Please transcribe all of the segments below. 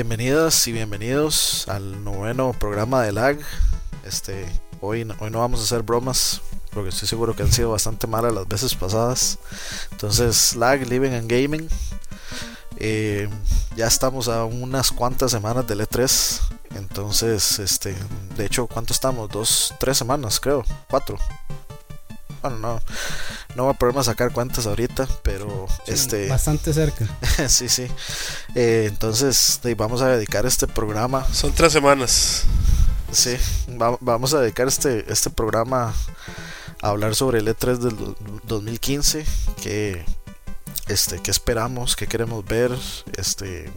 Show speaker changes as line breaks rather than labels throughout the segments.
Bienvenidas y bienvenidos al noveno programa de LAG. Este, hoy, hoy no vamos a hacer bromas porque estoy seguro que han sido bastante malas las veces pasadas. Entonces, LAG, Living and Gaming. Eh, ya estamos a unas cuantas semanas del E3. Entonces, este, de hecho, ¿cuánto estamos? Dos, tres semanas, creo, cuatro. Bueno, no, no voy a poderme sacar cuentas ahorita, pero este.
Bastante cerca.
sí, sí. Eh, entonces, vamos a dedicar este programa.
Son tres semanas.
Sí, vamos a dedicar este, este programa a hablar sobre el E3 del 2015. Que, este, qué esperamos, qué queremos ver, este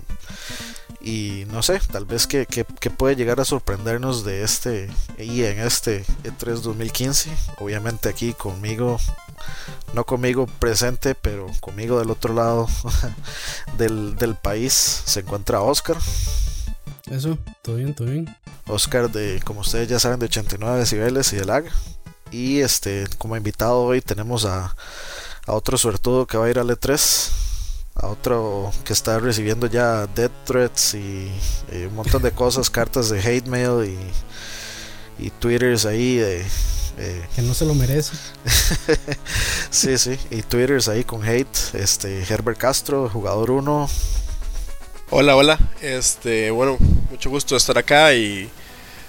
y no sé, tal vez que, puede llegar a sorprendernos de este y en este E3 2015. Obviamente aquí conmigo, no conmigo presente, pero conmigo del otro lado del, del país se encuentra Oscar.
Eso, todo bien, todo bien.
Oscar de, como ustedes ya saben, de 89 decibeles y de lag. Y este, como invitado hoy tenemos a, a otro suertudo que va a ir al E3 a otro que está recibiendo ya death threats y, un montón de cosas, cartas de hate mail y, y twitters ahí de...
Eh, que no se lo merece.
sí, sí, y twitters ahí con hate. Este Herbert Castro, jugador 1.
Hola, hola. Este, bueno, mucho gusto estar acá y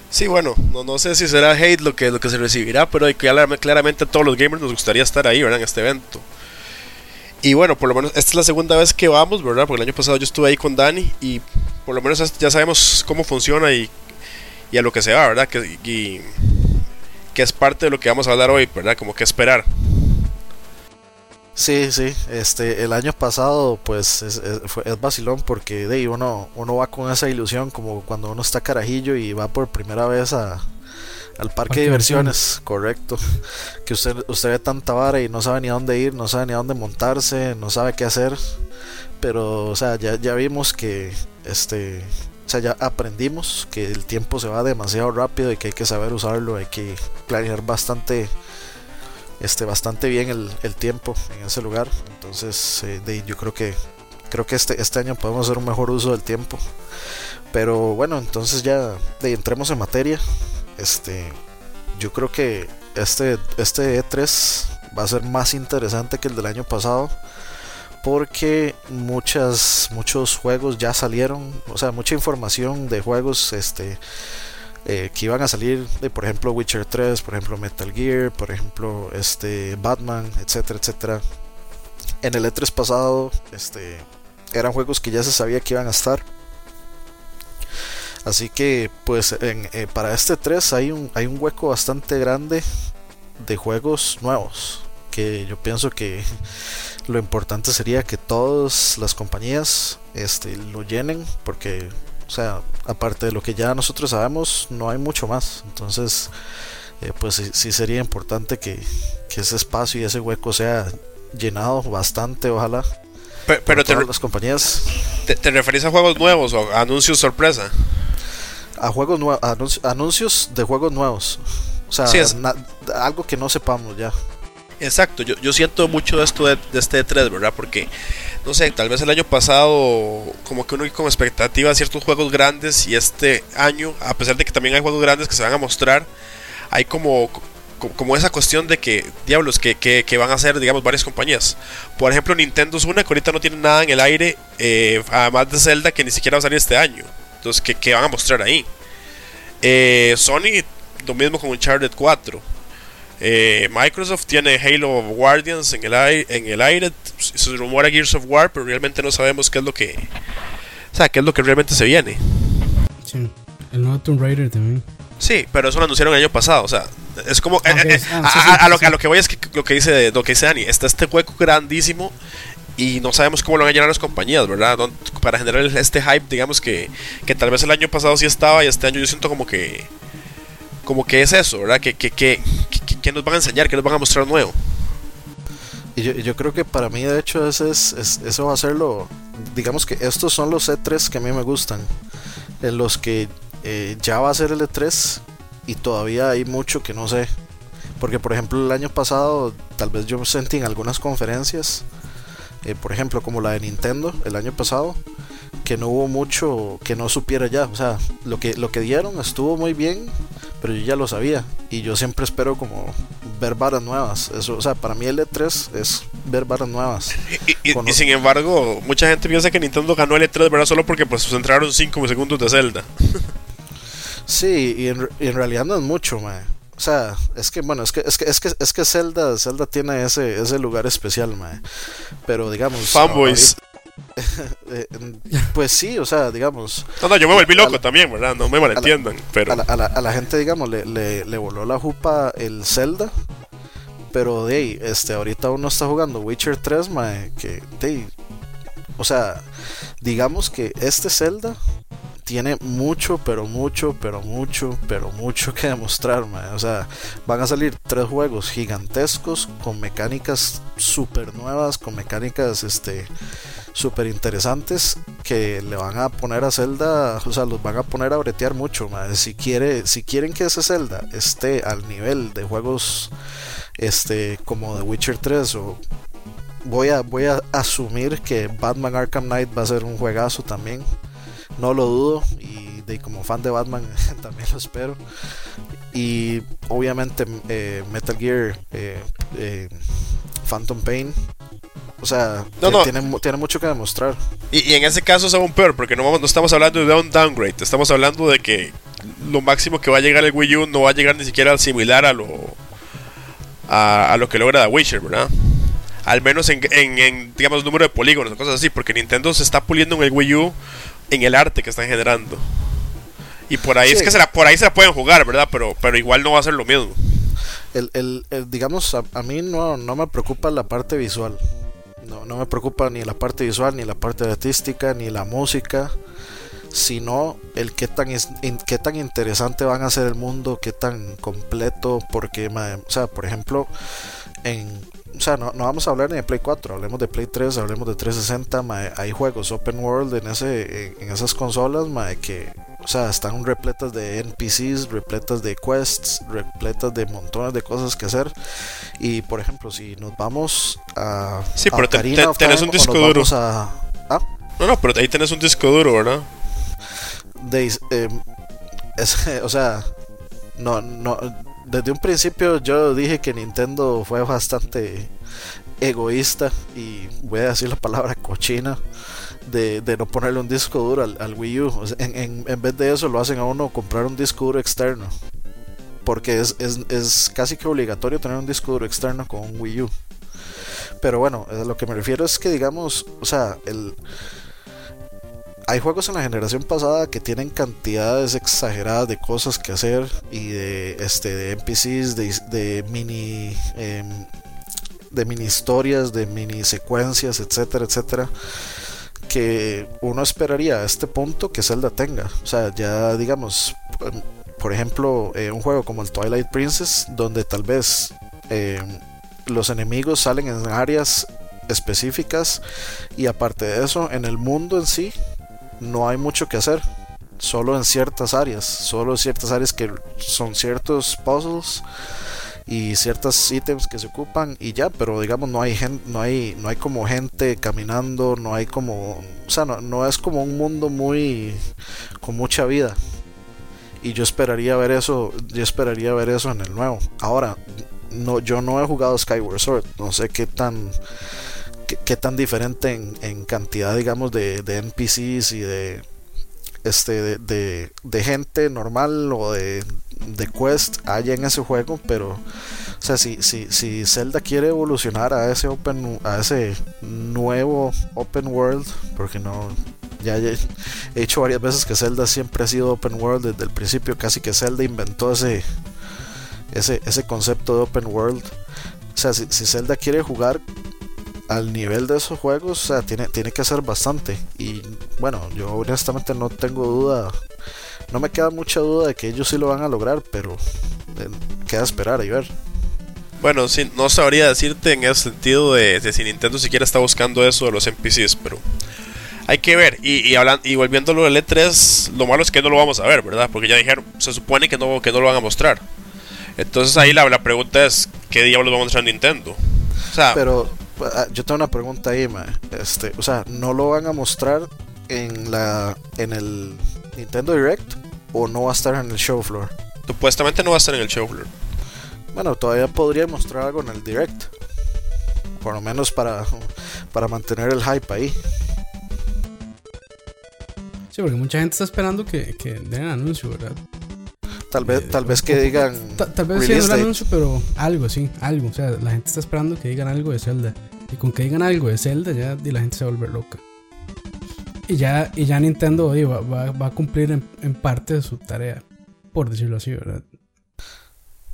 sí, bueno, no, no sé si será hate lo que, lo que se recibirá, pero claramente a todos los gamers nos gustaría estar ahí, ¿verdad? En este evento. Y bueno, por lo menos esta es la segunda vez que vamos, ¿verdad? Porque el año pasado yo estuve ahí con Dani y por lo menos ya sabemos cómo funciona y, y a lo que se va, ¿verdad? Que, y, que es parte de lo que vamos a hablar hoy, ¿verdad? Como que esperar.
Sí, sí, este, el año pasado pues es, es, vacilón porque de uno, uno va con esa ilusión como cuando uno está carajillo y va por primera vez a, al parque de diversiones, correcto. Que usted, usted ve tanta vara y no sabe ni a dónde ir, no sabe ni a dónde montarse, no sabe qué hacer. Pero, o sea, ya, ya vimos que, este, o sea, ya aprendimos que el tiempo se va demasiado rápido y que hay que saber usarlo, hay que planear bastante, este, bastante bien el, el tiempo en ese lugar. Entonces, eh, de, yo creo que, creo que este, este año podemos hacer un mejor uso del tiempo. Pero bueno, entonces ya de, entremos en materia. Este, yo creo que este, este E3 va a ser más interesante que el del año pasado porque muchas muchos juegos ya salieron o sea mucha información de juegos este eh, que iban a salir de por ejemplo Witcher 3 por ejemplo Metal Gear por ejemplo este Batman etcétera etcétera. En el E3 pasado este eran juegos que ya se sabía que iban a estar Así que pues eh, para este 3 hay un, hay un hueco bastante grande de juegos nuevos. Que yo pienso que lo importante sería que todas las compañías este, lo llenen. Porque, o sea, aparte de lo que ya nosotros sabemos, no hay mucho más. Entonces, eh, pues sí, sería importante que, ese espacio y ese hueco sea llenado bastante, ojalá.
Pero, todas las compañías. ¿te, ¿Te referís a juegos nuevos o anuncios sorpresa?
A juegos nuevos, anuncios de juegos nuevos. O sea, algo que no sepamos ya.
Exacto, yo, yo siento mucho esto de, este E3, ¿verdad? Porque, no sé, tal vez el año pasado, como que uno con expectativa a ciertos juegos grandes, y este año, a pesar de que también hay juegos grandes que se van a mostrar, hay como, como esa cuestión de que, diablos, que, que, van a hacer, digamos, varias compañías. Por ejemplo, Nintendo es una que ahorita no tiene nada en el aire, eh, además de Zelda, que ni siquiera va a salir este año. Entonces, ¿qué, van a mostrar ahí? Eh, Sony, lo mismo con Uncharted 4. Eh, Microsoft tiene Halo Guardians en el, aire, en el aire. Se rumora Gears of War, pero realmente no sabemos qué es lo que. O sea, qué es lo que realmente se viene.
Sí, el nuevo Tomb Raider también.
Sí, pero eso lo anunciaron el año pasado. O sea, es como. a, lo, a, lo, que voy es que lo que dice, lo que dice Dani. Está este hueco grandísimo y no sabemos cómo lo van a llenar las compañías, ¿verdad? Para generar este hype, digamos que, que tal vez el año pasado sí estaba y este año yo siento como que como que es eso, ¿verdad? Que, que, que, que nos van a enseñar, que nos van a mostrar nuevo.
Y yo, yo creo que para mí, de hecho, ese es, eso va a ser lo. Digamos que estos son los E3 que a mí me gustan. En los que eh, ya va a ser el E3 y todavía hay mucho que no sé. Porque, por ejemplo, el año pasado, tal vez yo sentí en algunas conferencias eh, por ejemplo como la de Nintendo el año pasado, que no hubo mucho que no supiera ya. O sea, lo que, lo que dieron estuvo muy bien, pero yo ya lo sabía. Y yo siempre espero como ver varas nuevas. Eso, o sea, para mí el E3 es ver varas nuevas.
Y, y, y sin embargo, mucha gente piensa que Nintendo ganó el E3, ¿verdad? Solo porque pues entraron 5 segundos de Zelda.
sí, y en, y en, realidad no es mucho, mae. O sea, es que bueno, es que es que es que es que Zelda Zelda tiene ese ese lugar especial, mae. Pero digamos,
fanboys.
eh, pues sí, o sea, digamos.
No, no, yo me volví loco la, también, ¿verdad? No me malentiendan.
A la,
pero...
a la, a la, a la gente, digamos, le, le, le, voló la jupa el Zelda. Pero de ahí, este, ahorita uno está jugando Witcher 3, mae, que de o sea, digamos que este Zelda tiene mucho, pero mucho, pero mucho, pero mucho que demostrar. O sea, van a salir tres juegos gigantescos con mecánicas super nuevas, con mecánicas este súper interesantes que le van a poner a Zelda, o sea, los van a poner a bretear mucho. Si quiere, si quieren que ese Zelda esté al nivel de juegos este como The Witcher 3 o voy a voy a asumir que Batman Arkham Knight va a ser un juegazo también no lo dudo y de, como fan de Batman también lo espero y obviamente eh, Metal Gear eh, eh, Phantom Pain o sea,
no, no.
Tiene, tiene, mucho que demostrar.
Y, y, en ese caso es aún peor, porque no, no estamos hablando de un downgrade, estamos hablando de que lo máximo que va a llegar el Wii U no va a llegar ni siquiera al similar a lo a, a lo que logra The Witcher, ¿verdad? Al menos en, en, en, digamos, número de polígonos o cosas así, porque Nintendo se está puliendo en el Wii U en el arte que están generando. Y por ahí sí. es que se la, por ahí se la pueden jugar, ¿verdad? Pero, pero igual no va a ser lo mismo.
El, el, el digamos, a, a, mí no, no me preocupa la parte visual. No, no me preocupa ni la parte visual, ni la parte artística, ni la música sino el qué tan, qué tan interesante van a ser el mundo, qué tan completo, porque, o sea, por ejemplo, en, o sea, no, no, vamos a hablar ni de Play 4, hablemos de Play 3, hablemos de 360, mae, hay juegos open world en, ese, en, en esas consolas mae, que, o sea, están repletas de NPCs, repletas de quests, repletas de montones de cosas que hacer. Y por ejemplo, si nos vamos a.
Sí, pero
a
te, te, tenés un disco duro.
A, ¿ah?
No, no, pero ahí tenés un disco duro, ¿verdad?
De, eh, es, o sea, no, no, desde un principio yo dije que Nintendo fue bastante egoísta y voy a decir la palabra cochina de, de no ponerle un disco duro al, Wii U. En, en, en, vez de eso lo hacen a uno comprar un disco duro externo. Porque es, es, es casi que obligatorio tener un disco duro externo con un Wii U. Pero bueno, a lo que me refiero es que digamos, o sea, el hay juegos en la generación pasada que tienen cantidades exageradas de cosas que hacer y de este de NPCs de, mini eh, de mini historias de mini secuencias etcétera etcétera que uno esperaría a este punto que Zelda tenga. O sea ya digamos por ejemplo eh, un juego como el Twilight Princess donde tal vez eh, los enemigos salen en áreas específicas y aparte de eso en el mundo en sí no hay mucho que hacer. Solo en ciertas áreas. Solo en ciertas áreas que son ciertos puzzles y ciertos ítems que se ocupan y ya, pero digamos no hay gente, no hay, no hay como gente caminando, no hay como, o sea, no, no es como un mundo muy con mucha vida. Y yo esperaría ver eso, yo esperaría ver eso en el nuevo. Ahora, no, yo no he jugado Skyward Sword, no sé qué tan qué, tan diferente en, cantidad, digamos, de, de NPCs y de este de, gente normal o de, quest haya en ese juego, pero o sea, si, si, si Zelda quiere evolucionar a ese open a ese nuevo open world, porque no ya he dicho varias veces que Zelda siempre ha sido open world desde el principio, casi que Zelda inventó ese ese, ese concepto de open world. O sea, si, si Zelda quiere jugar al nivel de esos juegos, o sea, tiene, tiene que ser bastante. Y bueno, yo honestamente no tengo duda, no me queda mucha duda de que ellos sí lo van a lograr, pero eh, queda esperar y ver.
Bueno, sí, no sabría decirte en ese sentido de, de, si Nintendo siquiera está buscando eso de los NPCs, pero hay que ver. Y, y, hablando, y volviendo a lo del E3, lo malo es que no lo vamos a ver, ¿verdad? Porque ya dijeron, se supone que no, que no lo van a mostrar. Entonces ahí la, la pregunta es, ¿qué diablos va a mostrar Nintendo?
O sea, pero yo tengo una pregunta ahí, ma. Este, o sea, no lo van a mostrar en la en el Nintendo Direct o no va a estar en el show floor.
Supuestamente no va a estar en el show floor.
Bueno, todavía podría mostrar algo en el Direct. Por lo menos para, para mantener el hype ahí.
Sí, porque mucha gente está esperando que, que den anuncio, ¿verdad?
Tal vez, tal vez que digan.
Tal, vez sí el anuncio, pero algo, sí, algo. O sea, la gente está esperando que digan algo de Zelda. Y con que digan algo de Zelda, ya la gente se va a volver loca. Y ya, y ya Nintendo va, va, a cumplir en, en, parte de su tarea, por decirlo así, ¿verdad?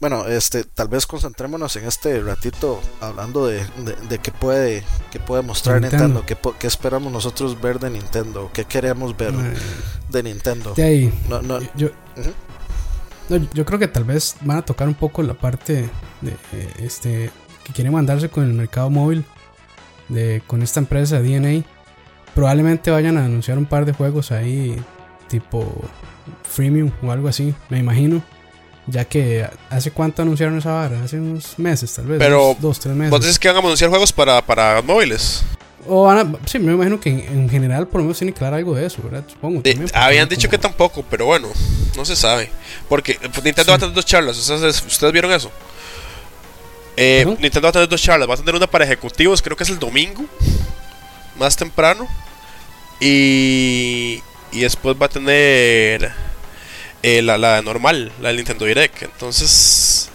Bueno, este, tal vez concentrémonos en este ratito hablando de, de, qué puede, qué puede mostrar Nintendo, qué, qué, esperamos nosotros ver de Nintendo, qué queremos ver de Nintendo.
De ahí, no, no, yo, yo creo que tal vez van a tocar un poco la parte de este que quieren mandarse con el mercado móvil, de, con esta empresa DNA. Probablemente vayan a anunciar un par de juegos ahí, tipo freemium o algo así, me imagino ya que hace cuánto anunciaron esa vara, hace unos meses tal vez.
Pero
dos, tres meses.
¿Vos dices que van a anunciar juegos para, para móviles?
O van a, sí, me imagino que en, general por lo menos tiene claro algo de eso, ¿verdad? Supongo.
habían dicho que tampoco, pero bueno, no se sabe. Porque Nintendo va a tener dos charlas, ¿ustedes, ¿ustedes vieron eso? Eh, Nintendo va a tener dos charlas, va a tener una para ejecutivos, creo que es el domingo, más temprano. Y, y después va a tener eh, la, la, normal, la del Nintendo Direct. Entonces,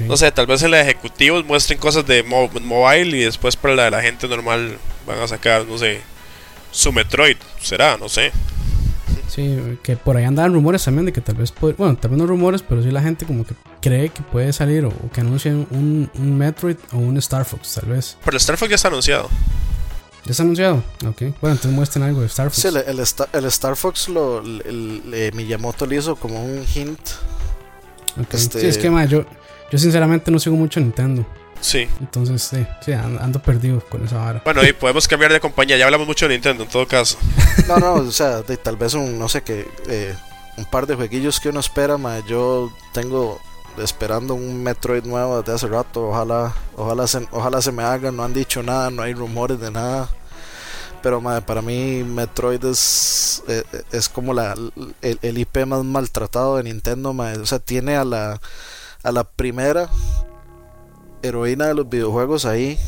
no sé, tal vez en la ejecutivos muestren cosas de mobile y después para la de la gente normal van a sacar, no sé, su Metroid, será, no sé.
Sí, que por ahí andan rumores también de que tal vez puede, bueno, también no rumores, pero sí la gente como que cree que puede salir o, que anuncien un, un, Metroid o un Star Fox, tal vez.
Pero el Star Fox ya está anunciado.
¿Ya está anunciado? Ok. Bueno, entonces muestren algo de Star Fox.
Sí, el, el, Star, Fox lo, el, Miyamoto le hizo como un hint.
Este... Sí, es que yo, yo sinceramente no sigo mucho Nintendo.
Sí.
Entonces, sí, sí ando, perdido con esa vara.
Bueno, y podemos cambiar de compañía. Ya hablamos mucho de Nintendo en todo caso.
No, no, o sea, tal vez un, no sé qué, eh, un par de jueguillos que uno espera, ma. Yo tengo esperando un Metroid nuevo desde hace rato. Ojalá, ojalá, se, ojalá se me haga. No han dicho nada, no hay rumores de nada. Pero para mí Metroid es, eh, es, como la, el, IP más maltratado de Nintendo. O sea, tiene a la, a la primera heroína de los videojuegos ahí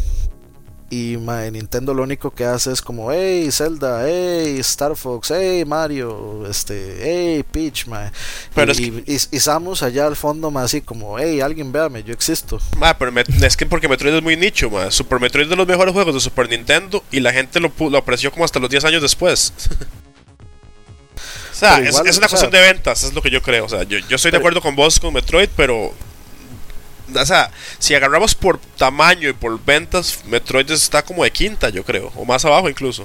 y Nintendo lo único que hace es como, hey Zelda, hey Star Fox, hey Mario, este, hey Peach, Pero y, es y, Samus allá al fondo, más así como, hey, alguien véame, yo existo.
pero es que porque Metroid es muy nicho, Super Metroid es de los mejores juegos de Super Nintendo y la gente lo, lo apreció como hasta los 10 años después. sea, es, una cuestión de ventas, es lo que yo creo. O sea, yo, yo estoy de acuerdo con vos con Metroid, pero o sea, si agarramos por tamaño y por ventas, Metroid está como de quinta, yo creo, o más abajo incluso.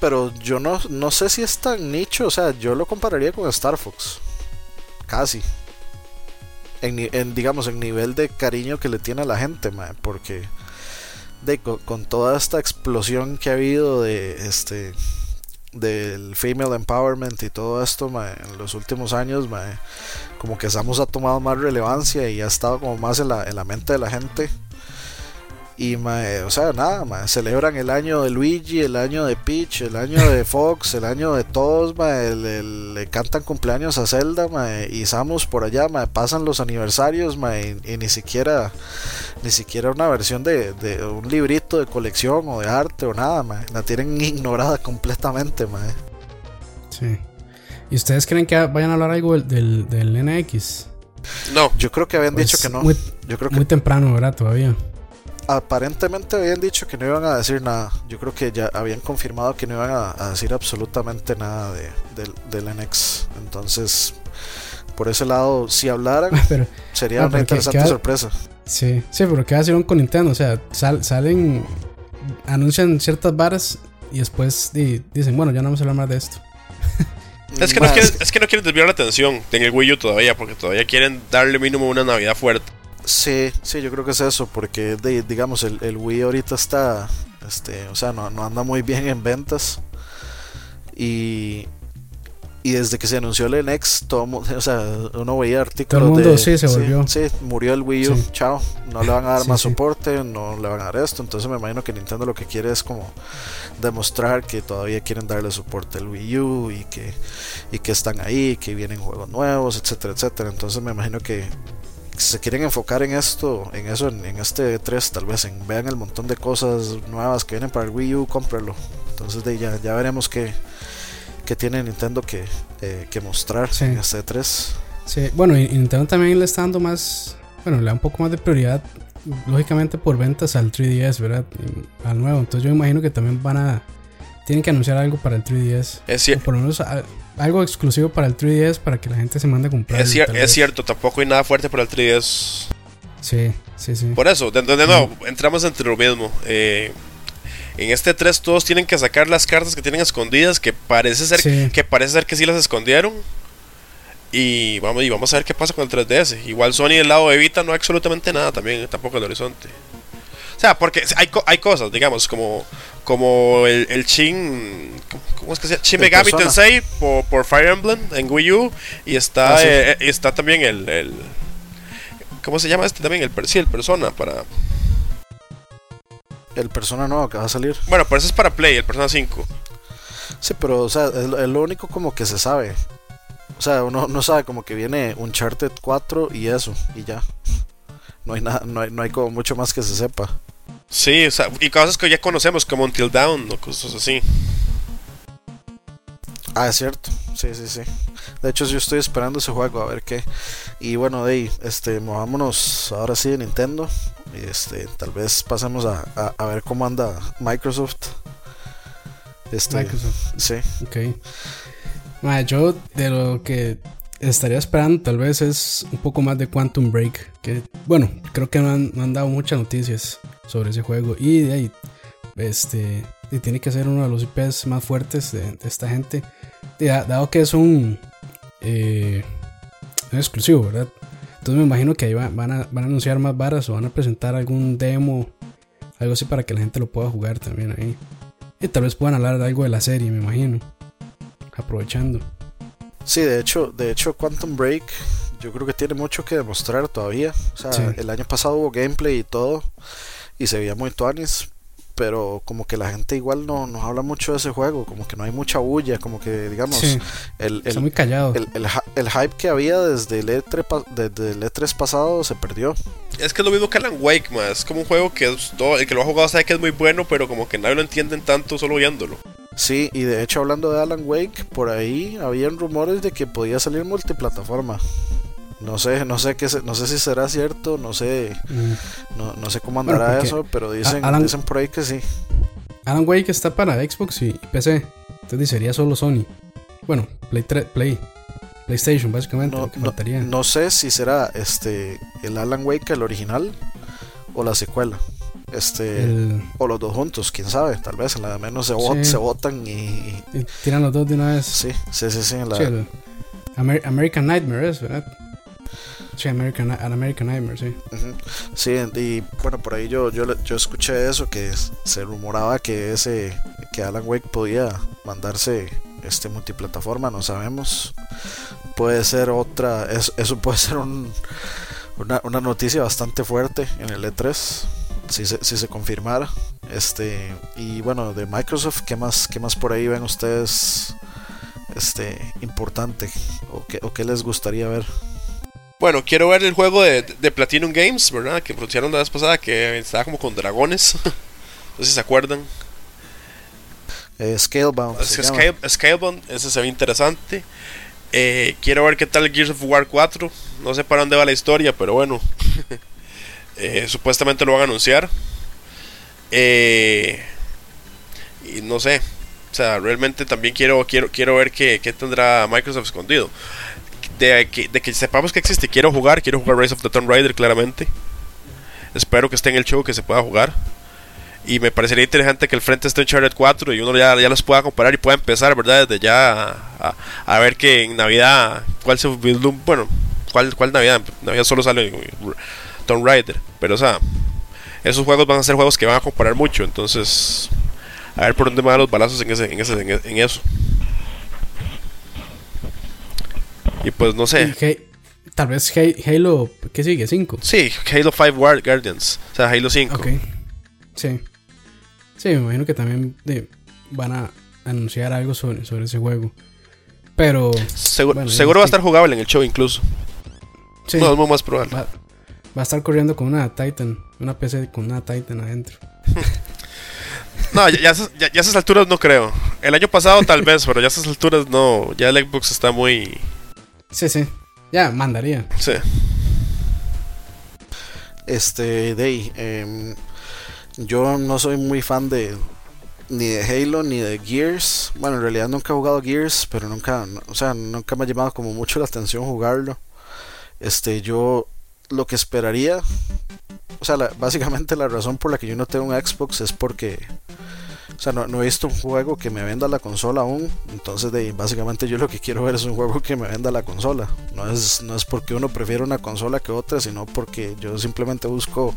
Pero yo no, no sé si es tan nicho, o sea, yo lo compararía con Star Fox. Casi. En, digamos, en nivel de cariño que le tiene a la gente, porque de, con toda esta explosión que ha habido de este del female empowerment y todo esto en los últimos años como que Samus ha tomado más relevancia y ha estado como más en la, en la mente de la gente y, o sea, nada, celebran el año de Luigi, el año de Peach, el año de Fox, el año de todos, le cantan cumpleaños a Zelda, y Samus por allá, pasan los aniversarios, y, ni siquiera ni siquiera una versión de, un librito de colección o de arte o nada, la tienen ignorada completamente,
Sí. ¿Y ustedes creen que vayan a hablar algo del, del, NX?
No.
Yo creo que habían pues dicho que no.
Muy,
Yo creo
muy temprano, ¿verdad? Todavía
aparentemente habían dicho que no iban a decir nada. Yo creo que ya habían confirmado que no iban a, decir absolutamente nada de, del NX. Entonces, por ese lado, si hablaran, sería ah, una interesante sorpresa.
Sí, sí, pero ¿qué hicieron con Nintendo? O sea, salen, anuncian ciertas varas y después dicen, bueno, ya no vamos a hablar más de esto.
Es que, no quieren, es que no quieren desviar la atención en el Wii U todavía, porque todavía quieren darle mínimo una Navidad fuerte.
Sí, sí, yo creo que es eso, porque digamos, el, el, Wii ahorita está, este, o sea, no, anda muy bien en ventas. Y, y desde que se anunció el NX, todo, o sea, uno veía artículos
todo el mundo,
de...
Sí, se volvió.
Sí, murió el Wii U, chao. No le van a dar más soporte, no le van a dar esto. Entonces me imagino que Nintendo lo que quiere es como demostrar que todavía quieren darle soporte al Wii U y que, y que están ahí, que vienen juegos nuevos, etcétera, etcétera. Entonces me imagino que se quieren enfocar en esto, en eso, en, este 3, tal vez en vean el montón de cosas nuevas que vienen para el Wii U, cómpralo. Entonces de ya, ya veremos qué que tiene Nintendo que, eh, que mostrar en este 3.
Sí, bueno, y Nintendo también le está dando más, bueno, le da un poco más de prioridad, lógicamente por ventas al 3DS, ¿verdad? Al nuevo. Entonces yo imagino que también van a, tienen que anunciar algo para el 3DS.
Es cierto.
Por lo menos algo exclusivo para el 3DS para que la gente se mande a comprar.
Es, es cierto, tampoco hay nada fuerte para el 3DS.
Sí, sí, sí.
Por eso, de, nuevo, entramos entre lo mismo. Eh, en este 3 todos tienen que sacar las cartas que tienen escondidas, que parece ser que parece ser que sí las escondieron. Y vamos, y vamos a ver qué pasa con el 3DS. Igual Sony del lado de Vita no hay absolutamente nada también, tampoco el horizonte. O sea, porque hay, hay cosas, digamos, como, como el, el Shin. ¿Cómo es que se llama? Shin Megami Tensei por, por, Fire Emblem en Wii U. Y está, ah, eh, está también el, el, ¿Cómo se llama este también? El, sí, el Persona para
el Persona nuevo que va a salir.
Bueno, pero eso es para Play, el Persona 5.
Sí, pero o sea, es, lo único como que se sabe. O sea, uno no sabe como que viene un Uncharted 4 y eso, y ya. No hay nada, no hay, no hay como mucho más que se sepa.
Sí, o sea, y cosas que ya conocemos como Until Down o cosas así.
Ah, es cierto. Sí, sí, sí. De hecho, yo estoy esperando ese juego a ver qué. Y bueno, de ahí, este, movámonos ahora sí de Nintendo. Este, tal vez pasemos a, a, ver cómo anda Microsoft.
Este, Microsoft.
Sí.
Ok. yo de lo que estaría esperando tal vez es un poco más de Quantum Break. Que bueno, creo que no han, dado muchas noticias sobre ese juego. Y de ahí, este, y tiene que ser uno de los IPs más fuertes de, esta gente. dado que es un, eh, un exclusivo, ¿verdad? Entonces me imagino que ahí van, a, van a anunciar más varas o van a presentar algún demo, algo así para que la gente lo pueda jugar también ahí. Y tal vez puedan hablar de algo de la serie, me imagino. Aprovechando.
Sí, de hecho, de hecho Quantum Break yo creo que tiene mucho que demostrar todavía. O sea, el año pasado hubo gameplay y todo y se veía muy tuanis, pero como que la gente igual no nos habla mucho de ese juego, como que no hay mucha bulla, como que digamos,
el, el, muy callado.
El, el, hype que había desde el, E3, desde el E3 pasado se perdió.
Es que es lo mismo que Alan Wake, más es como un juego que todo, el que lo ha jugado sabe que es muy bueno, pero como que nadie lo entiende tanto solo viéndolo.
Sí, y de hecho hablando de Alan Wake, por ahí habían rumores de que podía salir multiplataforma. No sé, no sé qué, no sé si será cierto, no sé, mm. no, sé cómo andará eso, pero dicen, dicen por ahí que sí.
Alan Wake está para Xbox y PC, entonces sería solo Sony. Bueno, Play, Play PlayStation básicamente.
No, no, sé si será este el Alan Wake el original o la secuela. Este o los dos juntos, quién sabe, tal vez en la de menos se, se votan y,
tiran los dos de una vez.
Sí, sí, sí, sí,
American Nightmare es, ¿verdad? Sí, American, American Nightmare, sí.
Sí, y bueno, por ahí yo, yo, yo escuché eso, que se rumoraba que ese que Alan Wake podía mandarse este multiplataforma, no sabemos. Puede ser otra, eso, puede ser un, una, una, noticia bastante fuerte en el E3, si se, si se confirmara. Este, y bueno, de Microsoft, ¿qué más, qué más por ahí ven ustedes este, importante? ¿O qué, o qué les gustaría ver?
Bueno, quiero ver el juego de, de Platinum Games, ¿verdad? Que produjeron la vez pasada, que estaba como con dragones. no sé si se acuerdan.
Eh, Scalebound.
Scalebound, ese se ve interesante. Eh, quiero ver qué tal Gears of War 4. No sé para dónde va la historia, pero bueno. Eh, supuestamente lo van a anunciar. y no sé. O sea, realmente también quiero, quiero, quiero ver qué, qué tendrá Microsoft escondido de que, que sepamos que existe. Quiero jugar, quiero jugar Race of the Tomb Raider claramente. Espero que esté en el show, que se pueda jugar. Y me parecería interesante que el frente esté en Charlotte 4 y uno ya, ya los pueda comparar y pueda empezar, ¿verdad? Desde ya a, ver que en Navidad, ¿cuál se Bueno, ¿cuál, cuál Navidad? Navidad solo sale Tomb Raider. Pero, o sea, esos juegos van a ser juegos que van a comparar mucho. Entonces, a ver por dónde van los balazos en, ese, en eso. Y pues no sé.
tal vez Halo, ¿qué sigue? ¿5?
Sí, Halo 5 Guardians. O sea, Halo 5.
Ok. Sí. Sí, me imagino que también van a anunciar algo sobre, sobre ese juego. Pero.
seguro va a estar jugable en el show incluso. Sí. No, es muy más probable.
Va, a estar corriendo con una Titan. Una PC con una Titan adentro.
no, ya, ya, a esas alturas no creo. El año pasado tal vez, pero ya a esas alturas no. Ya el Xbox está muy.
Sí, sí. Ya, mandaría.
Sí.
Este, Day. Em, yo no soy muy fan de ni de Halo ni de Gears. Bueno, en realidad nunca he jugado Gears, pero nunca, o sea, nunca me ha llamado como mucho la atención jugarlo. Este, yo lo que esperaría, o sea, básicamente la razón por la que yo no tengo un Xbox es porque, o sea, no, he visto un juego que me venda la consola aún. Entonces, de, básicamente yo lo que quiero ver es un juego que me venda la consola. No es, no es porque uno prefiere una consola que otra, sino porque yo simplemente busco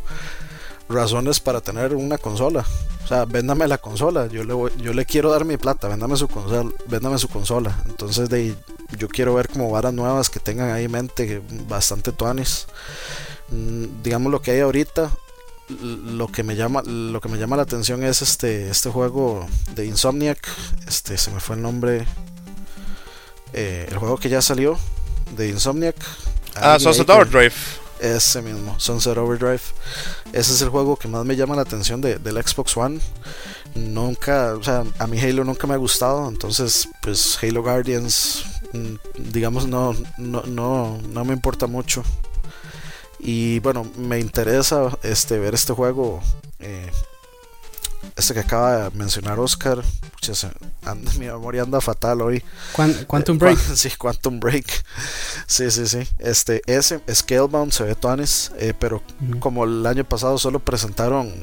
razones para tener una consola. O sea, véndame la consola. Yo le, yo le quiero dar mi plata. Véndame su consola. Véndame su consola. Entonces, de, yo quiero ver como varas nuevas que tengan ahí en mente bastante tuanis. Mm, digamos lo que hay ahorita. Lo que me llama, lo que me llama la atención es este, este juego de Insomniac. Este, se me fue el nombre. Eh, el juego que ya salió de Insomniac.
Ah, Sunset Overdrive.
Ese mismo, Sunset Overdrive. Ese es el juego que más me llama la atención de, del Xbox One. Nunca, o sea, a mí Halo nunca me ha gustado, entonces, pues Halo Guardians, mm, digamos, no, no, no, no me importa mucho. Y bueno, me interesa este, ver este juego eh, este que acaba de mencionar Oscar, mi memoria anda fatal hoy.
Quantum Break.
sí, Quantum Break. Sí, sí, sí. Este, ese Scalebound se ve toanes, eh, pero como el año pasado solo presentaron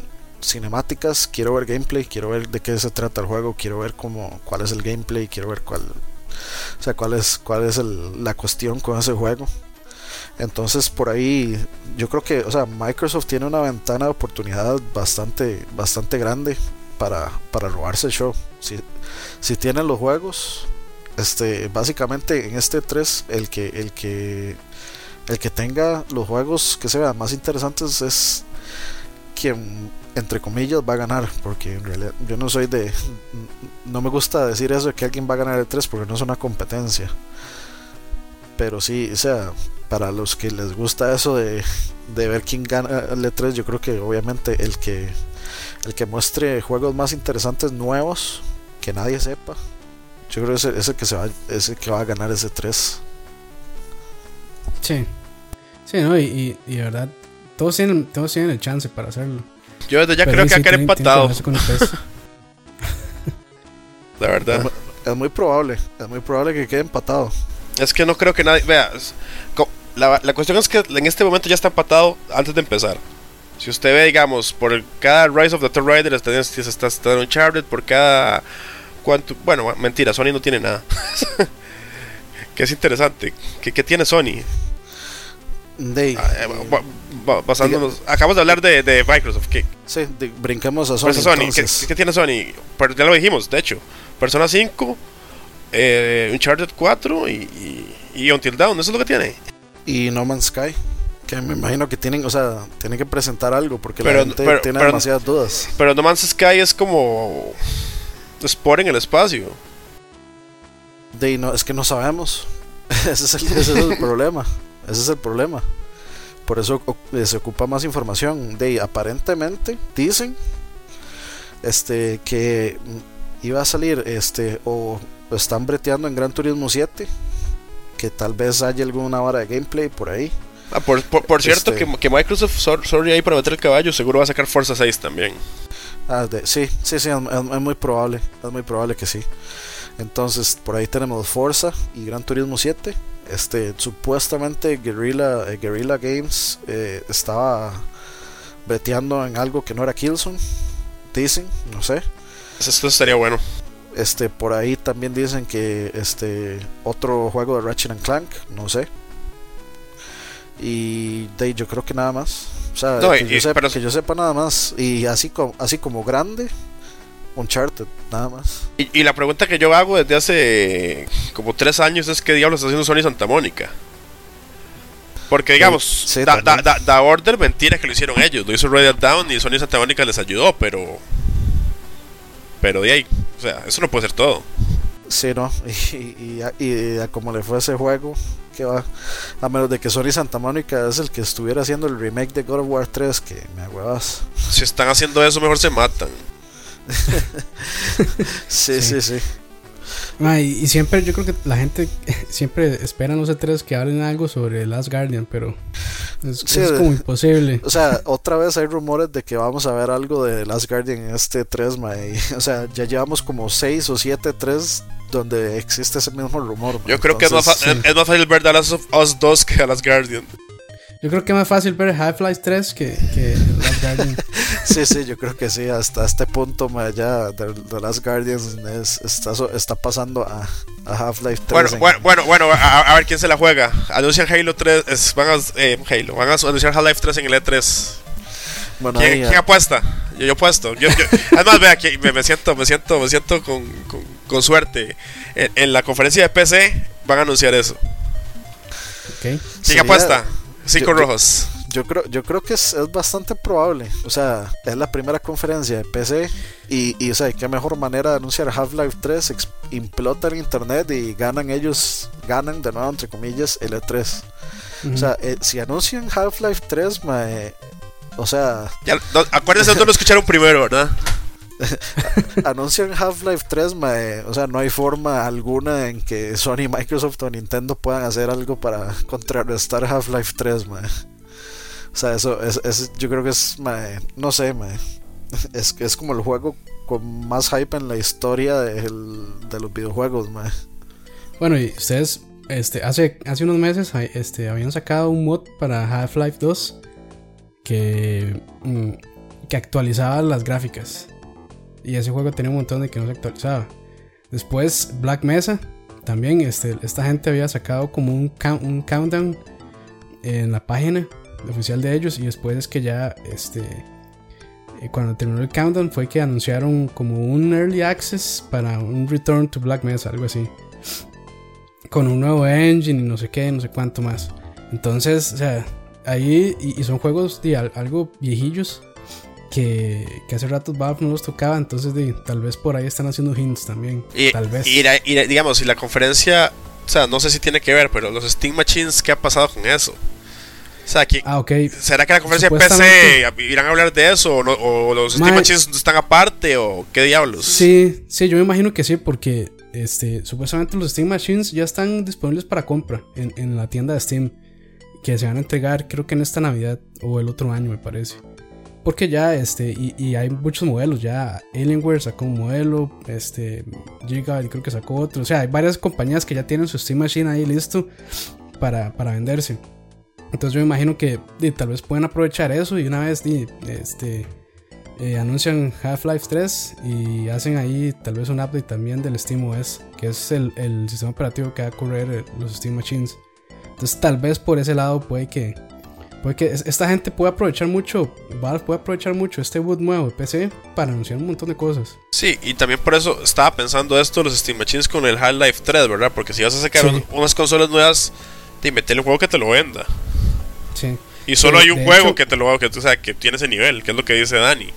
cinemáticas, quiero ver gameplay, quiero ver de qué se trata el juego, quiero ver cómo, cuál es el gameplay, quiero ver cuál, o sea, cuál es, cuál es la cuestión con ese juego. Entonces por ahí yo creo que, o sea, Microsoft tiene una ventana de oportunidad bastante, bastante grande para, para robarse el show. Si, si tienen los juegos, este, básicamente en este 3 el que, el que, el que tenga los juegos que se vean más interesantes es quien entre comillas va a ganar porque en realidad yo no soy de no me gusta decir eso de que alguien va a ganar el 3 porque no es una competencia pero sí o sea para los que les gusta eso de, ver quién gana el E3, yo creo que obviamente el que el que muestre juegos más interesantes nuevos que nadie sepa, yo creo que es el, que se va ese que va a ganar ese 3.
Sí. Sí, no, y, y, de verdad todos tienen todos tienen el chance para hacerlo.
Yo desde ya creo que va a quedar empatado. La verdad.
es muy probable, es muy probable que quede empatado.
Es que no creo que nadie. Vea, la, la, cuestión es que en este momento ya está empatado antes de empezar. Si usted ve, digamos, por cada Rise of the Tomb Raider está, está, está en Uncharted, por cada. Cuánto, bueno, mentira, Sony no tiene nada. que es interesante. ¿Qué, qué tiene Sony?
De,
ah, eh, basándonos, acabamos de hablar de, de Microsoft. ¿qué?
Sí, brincamos a Sony.
Sony ¿qué, ¿qué, tiene Sony? Pero ya lo dijimos, de hecho. Persona 5, eh, Uncharted 4 y, y, y Until Dawn, eso es lo que tiene.
Y No Man's Sky. Que me imagino que tienen, o sea, tienen que presentar algo porque la gente tiene demasiadas dudas.
Pero No Man's Sky es como Sport en el espacio.
De no, es que no sabemos. ese, es el, ese es el problema. Ese es el problema. Por eso se ocupa más información. De aparentemente dicen este que iba a salir este o están breteando en Gran Turismo 7 que tal vez haya alguna hora de gameplay por ahí.
Ah, por, por, cierto este que, que, Microsoft sorry ahí para meter el caballo seguro va a sacar Forza 6 también.
Ah, sí sí sí es, muy probable es muy probable que sí. Entonces por ahí tenemos Forza y Gran Turismo 7 este supuestamente Guerrilla eh, Guerrilla Games eh, estaba breteando en algo que no era Killzone dicen no sé.
Esto estaría bueno
este, por ahí también dicen que este otro juego de Ratchet and Clank, no sé. Y de, yo creo que nada más. O sea, que, yo sepa, que, yo sepa, nada más. Y así como, así como grande, Uncharted, nada más.
Y, y, la pregunta que yo hago desde hace como tres años es que diablos está haciendo Sony Santa Mónica. Porque digamos, da, Order, mentira que lo hicieron ellos, lo hizo Red Down y Sony Santa Mónica les ayudó, pero. Pero de ahí, o sea, eso no puede ser todo.
Sí, no, y, y, como le fue ese juego, que va, a menos de que Sony Santa Mónica es el que estuviera haciendo el remake de God of War 3, que me agüevas.
Si están haciendo eso, mejor se matan.
sí, sí, sí,
y, siempre, yo creo que la gente siempre espera no sé tres que hablen algo sobre Last Guardian, pero es, como imposible.
O sea, otra vez hay rumores de que vamos a ver algo de Last Guardian en este 3, o sea, ya llevamos como 6 o 7 3 donde existe ese mismo rumor.
Yo creo que es más, es más, fácil ver The Last of Us 2 que The Last Guardian.
Yo creo que es más fácil ver Half-Life 3 que, que Last Guardian.
sí, sí, yo creo que sí. Hasta este punto ya The, Last Guardian está, está pasando a, a Half-Life 3.
Bueno, bueno, bueno, a, ver quién se la juega. Anuncian Halo 3, van a, eh, Halo, van a anunciar Half-Life 3 en el E3. Bueno, ¿Quién, apuesta? Yo, yo apuesto. Yo, además, vea, aquí me, me, siento, me siento, me siento con, con, con suerte. En, en, la conferencia de PC van a anunciar eso.
Okay.
¿Quién apuesta? Cinco rojos.
Yo, creo, yo creo que es, bastante probable. O sea, es la primera conferencia de PC. Y, y o sea, qué mejor manera de anunciar Half-Life 3. implota el internet y ganan ellos, ganan de nuevo, entre comillas, el E3. O sea, eh, si anuncian Half-Life 3, o sea.
Ya, acuérdense de no lo escucharon primero, ¿verdad?
anuncian Half-Life 3, o sea, no hay forma alguna en que Sony, Microsoft o Nintendo puedan hacer algo para contrarrestar Half-Life 3, O sea, eso es, yo creo que es, no sé, Es, es como el juego con más hype en la historia de, los videojuegos,
Bueno, y ustedes, este, hace, hace unos meses, este, habían sacado un mod para Half-Life 2 que, mm, que actualizaba las gráficas. Y ese juego tenía un montón de que no se actualizaba. Después Black Mesa, también este, esta gente había sacado como un, un countdown en la página oficial de ellos y después es que ya este eh, cuando terminó el countdown fue que anunciaron como un early access para un return to Black Mesa, algo así. Con un nuevo engine y no sé qué, no sé cuánto más. Entonces, o sea, ahí y, son juegos de algo viejillos que, hace rato Valve no los tocaba, entonces tal vez por ahí están haciendo hints también.
Y,
tal vez.
Y, digamos, si la conferencia, o sea, no sé si tiene que ver, pero los Steam Machines, ¿qué ha pasado con eso? O sea, aquí,
ah,
¿será que la conferencia de PC irán a hablar de eso? ¿O, los Steam Machines están aparte? ¿O qué diablos?
Sí, sí, yo me imagino que sí, porque este, supuestamente los Steam Machines ya están disponibles para compra en, en la tienda de Steam. Que se van a entregar, creo que en esta Navidad o el otro año, me parece. Porque ya, este, y, hay muchos modelos, ya Alienware sacó un modelo, este, Giga creo que sacó otro, o sea, hay varias compañías que ya tienen su Steam Machine ahí listo para, venderse. Entonces yo me imagino que tal vez pueden aprovechar eso y una vez este, eh, anuncian Half-Life 3 y hacen ahí tal vez un update también del SteamOS, que es el, el sistema operativo que va a correr los Steam Machines. Entonces tal vez por ese lado puede que, porque esta gente puede aprovechar mucho, Valve puede aprovechar mucho este boot nuevo de PC para anunciar un montón de cosas.
Sí, y también por eso estaba pensando esto los Steam Machines con el Half-Life 3, ¿verdad? Porque si vas a sacar unas consolas nuevas, te meterle un juego que te lo venda.
Sí.
Y solo hay un juego que te lo que, o sea, que tiene ese nivel, que es lo que dice Dani.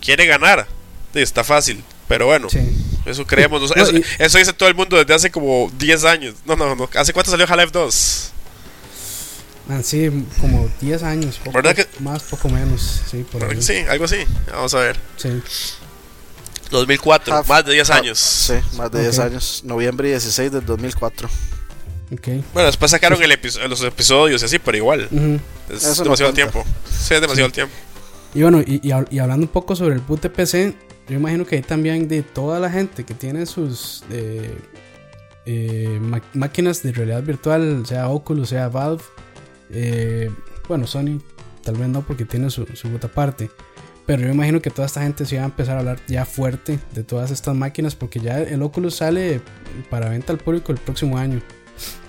Quiere ganar. Sí, está fácil, pero bueno. Eso creemos. eso, eso, dice todo el mundo desde hace como 10 años. No, no, no. ¿Hace cuánto salió Half-Life 2?
Sí, como 10 años. ¿Verdad que? Más, poco menos. Sí, por
sí, algo así. Vamos a ver.
Sí.
2004, más de 10 años.
Sí, más de 10 años. Noviembre 16 del 2004.
Okay.
Bueno, después sacaron el los episodios y así, pero igual. Es demasiado tiempo. Sí, es demasiado tiempo.
Y bueno, y, y, hablando un poco sobre el boot de PC, yo imagino que hay también de toda la gente que tiene sus eh, eh, máquinas de realidad virtual, sea Oculus, sea Valve, eh, bueno, Sony tal vez no porque tiene su, su boot aparte. Pero yo imagino que toda esta gente se va a empezar a hablar ya fuerte de todas estas máquinas porque ya el Oculus sale para venta al público el próximo año.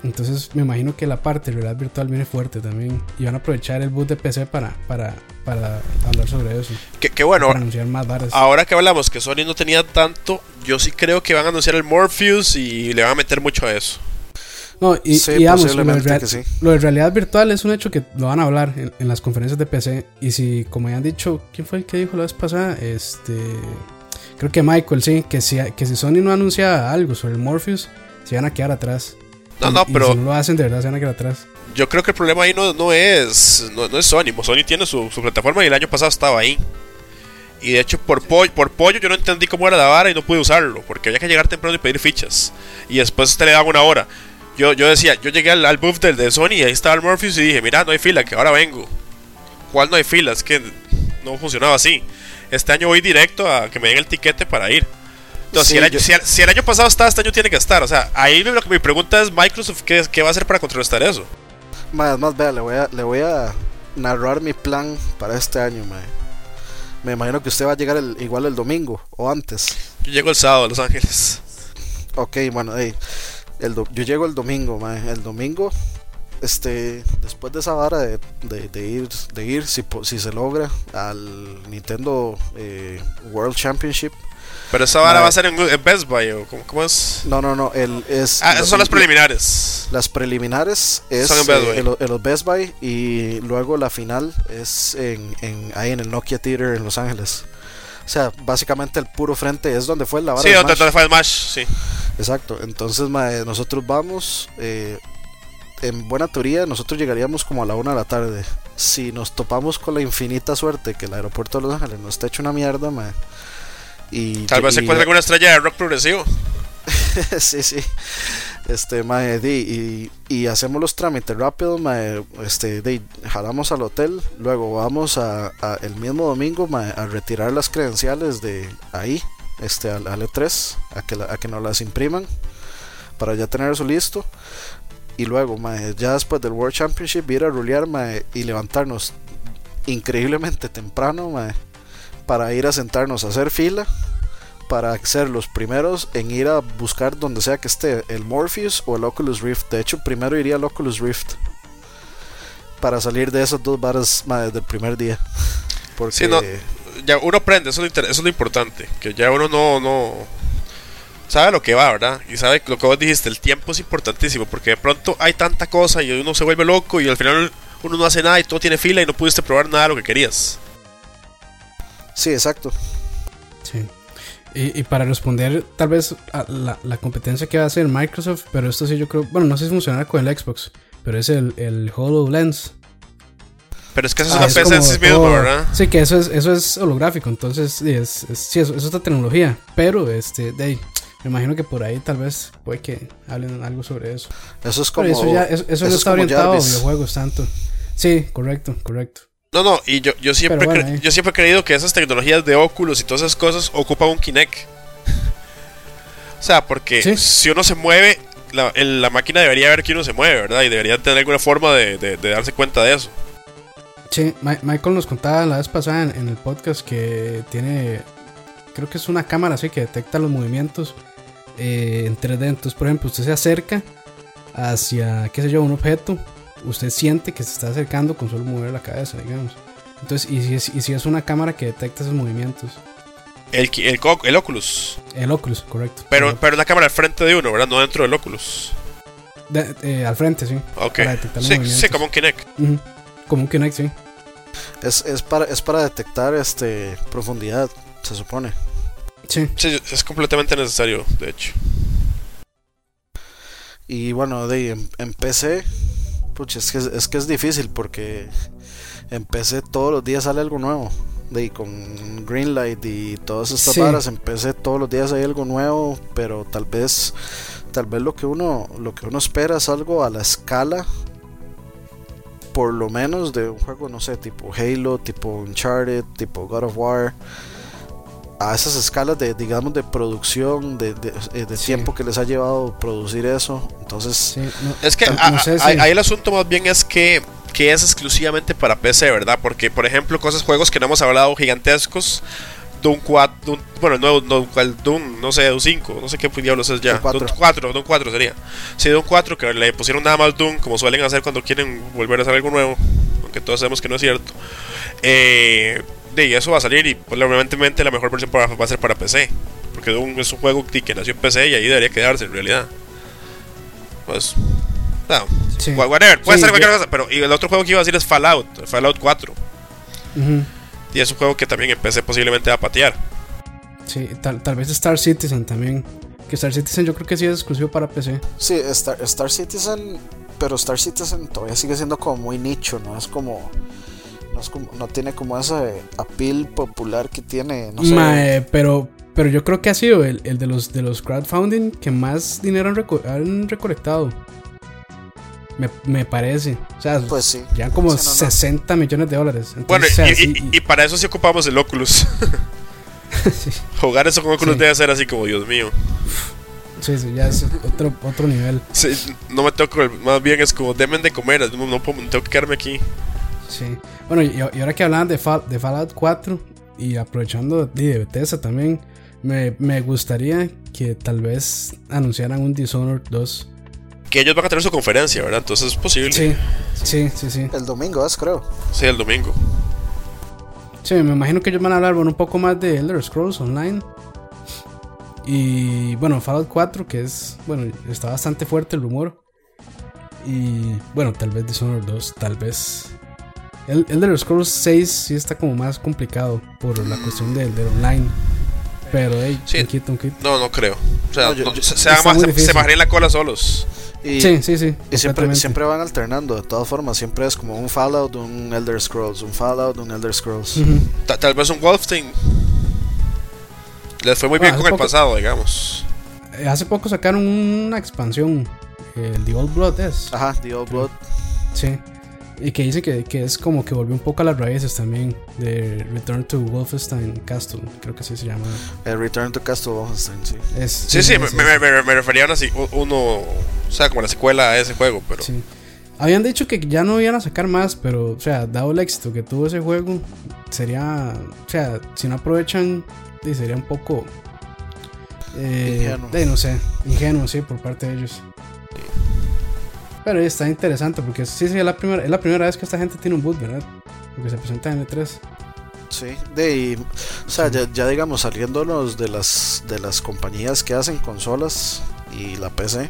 Entonces me imagino que la parte de realidad virtual viene fuerte también. Y van a aprovechar el boot de PC para, para, para hablar sobre eso.
Que, bueno, más Ahora que hablamos que Sony no tenía tanto, yo sí creo que van a anunciar el Morpheus y le van a meter mucho a eso.
No, y, digamos, lo, de realidad virtual es un hecho que lo van a hablar en, las conferencias de PC. Y si, como ya han dicho, ¿quién fue el que dijo la vez pasada? Este. Creo que Michael, sí, que si, que si Sony no anuncia algo sobre el Morpheus, se van a quedar atrás.
No, no, pero.
si no lo hacen, de verdad se van a quedar atrás.
Yo creo que el problema ahí no, no es no, es Sony. Sony tiene su, plataforma y el año pasado estaba ahí. Y de hecho, por, pollo, por pollo yo no entendí cómo era la vara y no pude usarlo. Porque había que llegar temprano y pedir fichas. Y después te le daban una hora. Yo, yo decía, yo llegué al, al booth del de Sony y ahí estaba el Morpheus y dije, mira, no hay fila, que ahora vengo. ¿Cuál no hay fila? Es que no funcionaba así. Este año voy directo a que me den el tiquete para ir. Entonces, si, el año, pasado estaba, este año tiene que estar. O sea, ahí lo que mi pregunta es Microsoft, ¿qué, qué va a hacer para contrarrestar eso?
Más, más, vea, le voy, a, le voy a narrar mi plan para este año, Me imagino que usted va a llegar igual el domingo o antes.
Yo llego el sábado a Los Ángeles.
Ok, bueno, hey, el yo llego el domingo, El domingo, este, después de esa vara de, de, ir, de ir si, si se logra al Nintendo eh, World Championship
pero esa vara va a ser en, Best Buy o ¿cómo, es?
No, no, no. El, es,
ah, esas son las preliminares.
Las preliminares es en, Best Buy. en, los Best Buy y luego la final es en, en, ahí en el Nokia Theater en Los Ángeles. O sea, básicamente el puro frente es donde fue la vara.
Sí, donde, fue el Smash, sí.
Exacto. Entonces, nosotros vamos. Eh, en buena teoría, nosotros llegaríamos como a la una de la tarde. Si nos topamos con la infinita suerte que el aeropuerto de Los Ángeles nos está hecho una mierda, mae y,
Tal vez se encuentre alguna estrella de rock progresivo.
sí, sí. Este, mae, y, y, hacemos los trámites rápido, este, jalamos al hotel, luego vamos a, el mismo domingo a retirar las credenciales de ahí, este, al, al E3, a que, a que nos las impriman, para ya tener eso listo. Y luego, mae, ya después del World Championship, ir a rulear y levantarnos increíblemente temprano, para ir a sentarnos a hacer fila para ser los primeros en ir a buscar donde sea que esté el Morpheus o el Oculus Rift. De hecho, primero iría al Oculus Rift para salir de esas dos barras desde el primer día. Porque
ya uno aprende, eso es, lo, importante, que ya uno no, no sabe lo que va, ¿verdad? Y sabe lo que vos dijiste, el tiempo es importantísimo, porque de pronto hay tanta cosa y uno se vuelve loco y al final uno no hace nada y todo tiene fila y no pudiste probar nada de lo que querías.
Sí, exacto.
Sí. Y, para responder tal vez a la, competencia que va a hacer Microsoft, pero esto sí yo creo, bueno, no sé si funcionará con el Xbox, pero es el, el HoloLens.
Pero es que eso es ah, una PC en sí mismo, ¿verdad?
Sí, que eso es, eso es holográfico, entonces sí, es, sí, eso, es otra tecnología, pero este, de ahí, me imagino que por ahí tal vez puede que hablen algo sobre eso.
Eso es como...
eso, ya, eso, no está orientado a videojuegos tanto. Sí, correcto, correcto.
No, no, y yo, yo, siempre, eh. yo siempre he creído que esas tecnologías de óculos y todas esas cosas ocupan un Kinect. o sea, porque si uno se mueve, la, la, máquina debería ver que uno se mueve, ¿verdad? Y debería tener alguna forma de, de, darse cuenta de eso.
Sí, Michael nos contaba la vez pasada en, el podcast que tiene, creo que es una cámara así que detecta los movimientos eh, en 3D. Entonces, por ejemplo, usted se acerca hacia, qué sé yo, un objeto usted siente que se está acercando con solo mover la cabeza, digamos. Entonces, y si es, y si es una cámara que detecta esos movimientos.
El, el, el Oculus.
El Oculus, correcto.
Pero, pero una cámara al frente de uno, ¿verdad? No dentro del Oculus.
Eh, al frente, sí.
Ok. sí, sí, como un Kinect.
Como un Kinect, sí.
Es, es, para, es para detectar este profundidad, se supone.
Sí.
sí. es completamente necesario, de hecho.
Y bueno, de, en PC es que es, que es difícil porque empecé todos los días sale algo nuevo. De, con Greenlight y todas estas varas, empecé todos los días hay algo nuevo, pero tal vez tal vez lo que uno lo que uno espera es algo a la escala por lo menos de un juego no sé tipo Halo tipo Uncharted tipo God of War a esas escalas de digamos de producción de, de, eh, tiempo que les ha llevado producir eso. Entonces
es que ahí el asunto más bien es que que es exclusivamente para PC verdad porque por ejemplo cosas juegos que no hemos hablado gigantescos Doom 4 bueno no, no Doom no sé Doom 5 no sé qué diablos es ya. Doom 4 Doom 4, sería. Sí Doom 4 que le pusieron nada más Doom como suelen hacer cuando quieren volver a hacer algo nuevo aunque todos sabemos que no es cierto. Eh y eso va a salir y probablemente la mejor versión va a ser para PC. porque es un juego que nació en PC y ahí debería quedarse en realidad. Pues, no, sí. whatever, puede ser cualquier cosa, pero y el otro juego que iba a decir es Fallout, Fallout 4. Y es un juego que también en PC posiblemente va a patear.
Sí, tal, tal vez Star Citizen también. Que Star Citizen yo creo que sí es exclusivo para PC.
Sí, Star, Star Citizen, pero Star Citizen todavía sigue siendo como muy nicho, ¿no? Es como no, tiene como ese appeal popular que tiene, no
sé. pero, pero yo creo que ha sido el, de los de los crowdfunding que más dinero han, recolectado. Me, parece. O sea,
pues sí.
ya como 60 millones de dólares.
bueno, y, para eso sí ocupamos el Oculus. Jugar eso con Oculus debe ser así como, Dios mío.
Sí, sí, ya es otro, otro nivel.
no me tengo más bien es como, demen de comer, no, no, tengo que quedarme aquí.
Sí. Bueno, y, ahora que hablaban de, de Fallout 4 y aprovechando de Bethesda también, me, me, gustaría que tal vez anunciaran un Dishonored 2.
Que ellos van a tener su conferencia, ¿verdad? Entonces es posible.
Sí, sí, sí, sí.
El domingo es, creo.
Sí, el domingo.
Sí, me imagino que ellos van a hablar un poco más de Elder Scrolls Online. Y bueno, Fallout 4, que es, bueno, está bastante fuerte el rumor. Y bueno, tal vez Dishonored 2, tal vez el, el de los Scrolls 6 sí está como más complicado por la cuestión del, online. Pero, hey,
sí. No, no creo. O sea, se, se, bajarían la cola solos.
sí, sí, sí.
Y siempre, siempre van alternando. De todas formas, siempre es como un Fallout, un Elder Scrolls, un Fallout, un Elder Scrolls.
Tal vez un Wolfenstein. Les fue muy bien con el pasado, digamos.
Eh, hace poco sacaron una expansión. El The Old Blood es.
Ajá, The Old Blood.
Sí. Y que dice que, que, es como que volvió un poco a las raíces también de Return to Wolfenstein Castle, creo que así se llama.
El Return to Castle Wolfenstein, sí.
sí, sí, me, me, me, refería a uno, o sea, como la secuela a ese juego, pero... Sí.
Habían dicho que ya no iban a sacar más, pero, o sea, dado el éxito que tuvo ese juego, sería, o sea, si no aprovechan, sería un poco... Eh, ingenuo. De, no sé, ingenuo, sí, por parte de ellos. Pero está interesante porque sí, sí, es la, primera, es la primera vez que esta gente tiene un boot, ¿verdad? Porque se presenta en E3.
Sí, de, o sea, ya, digamos, saliéndonos de las, de las compañías que hacen consolas y la PC.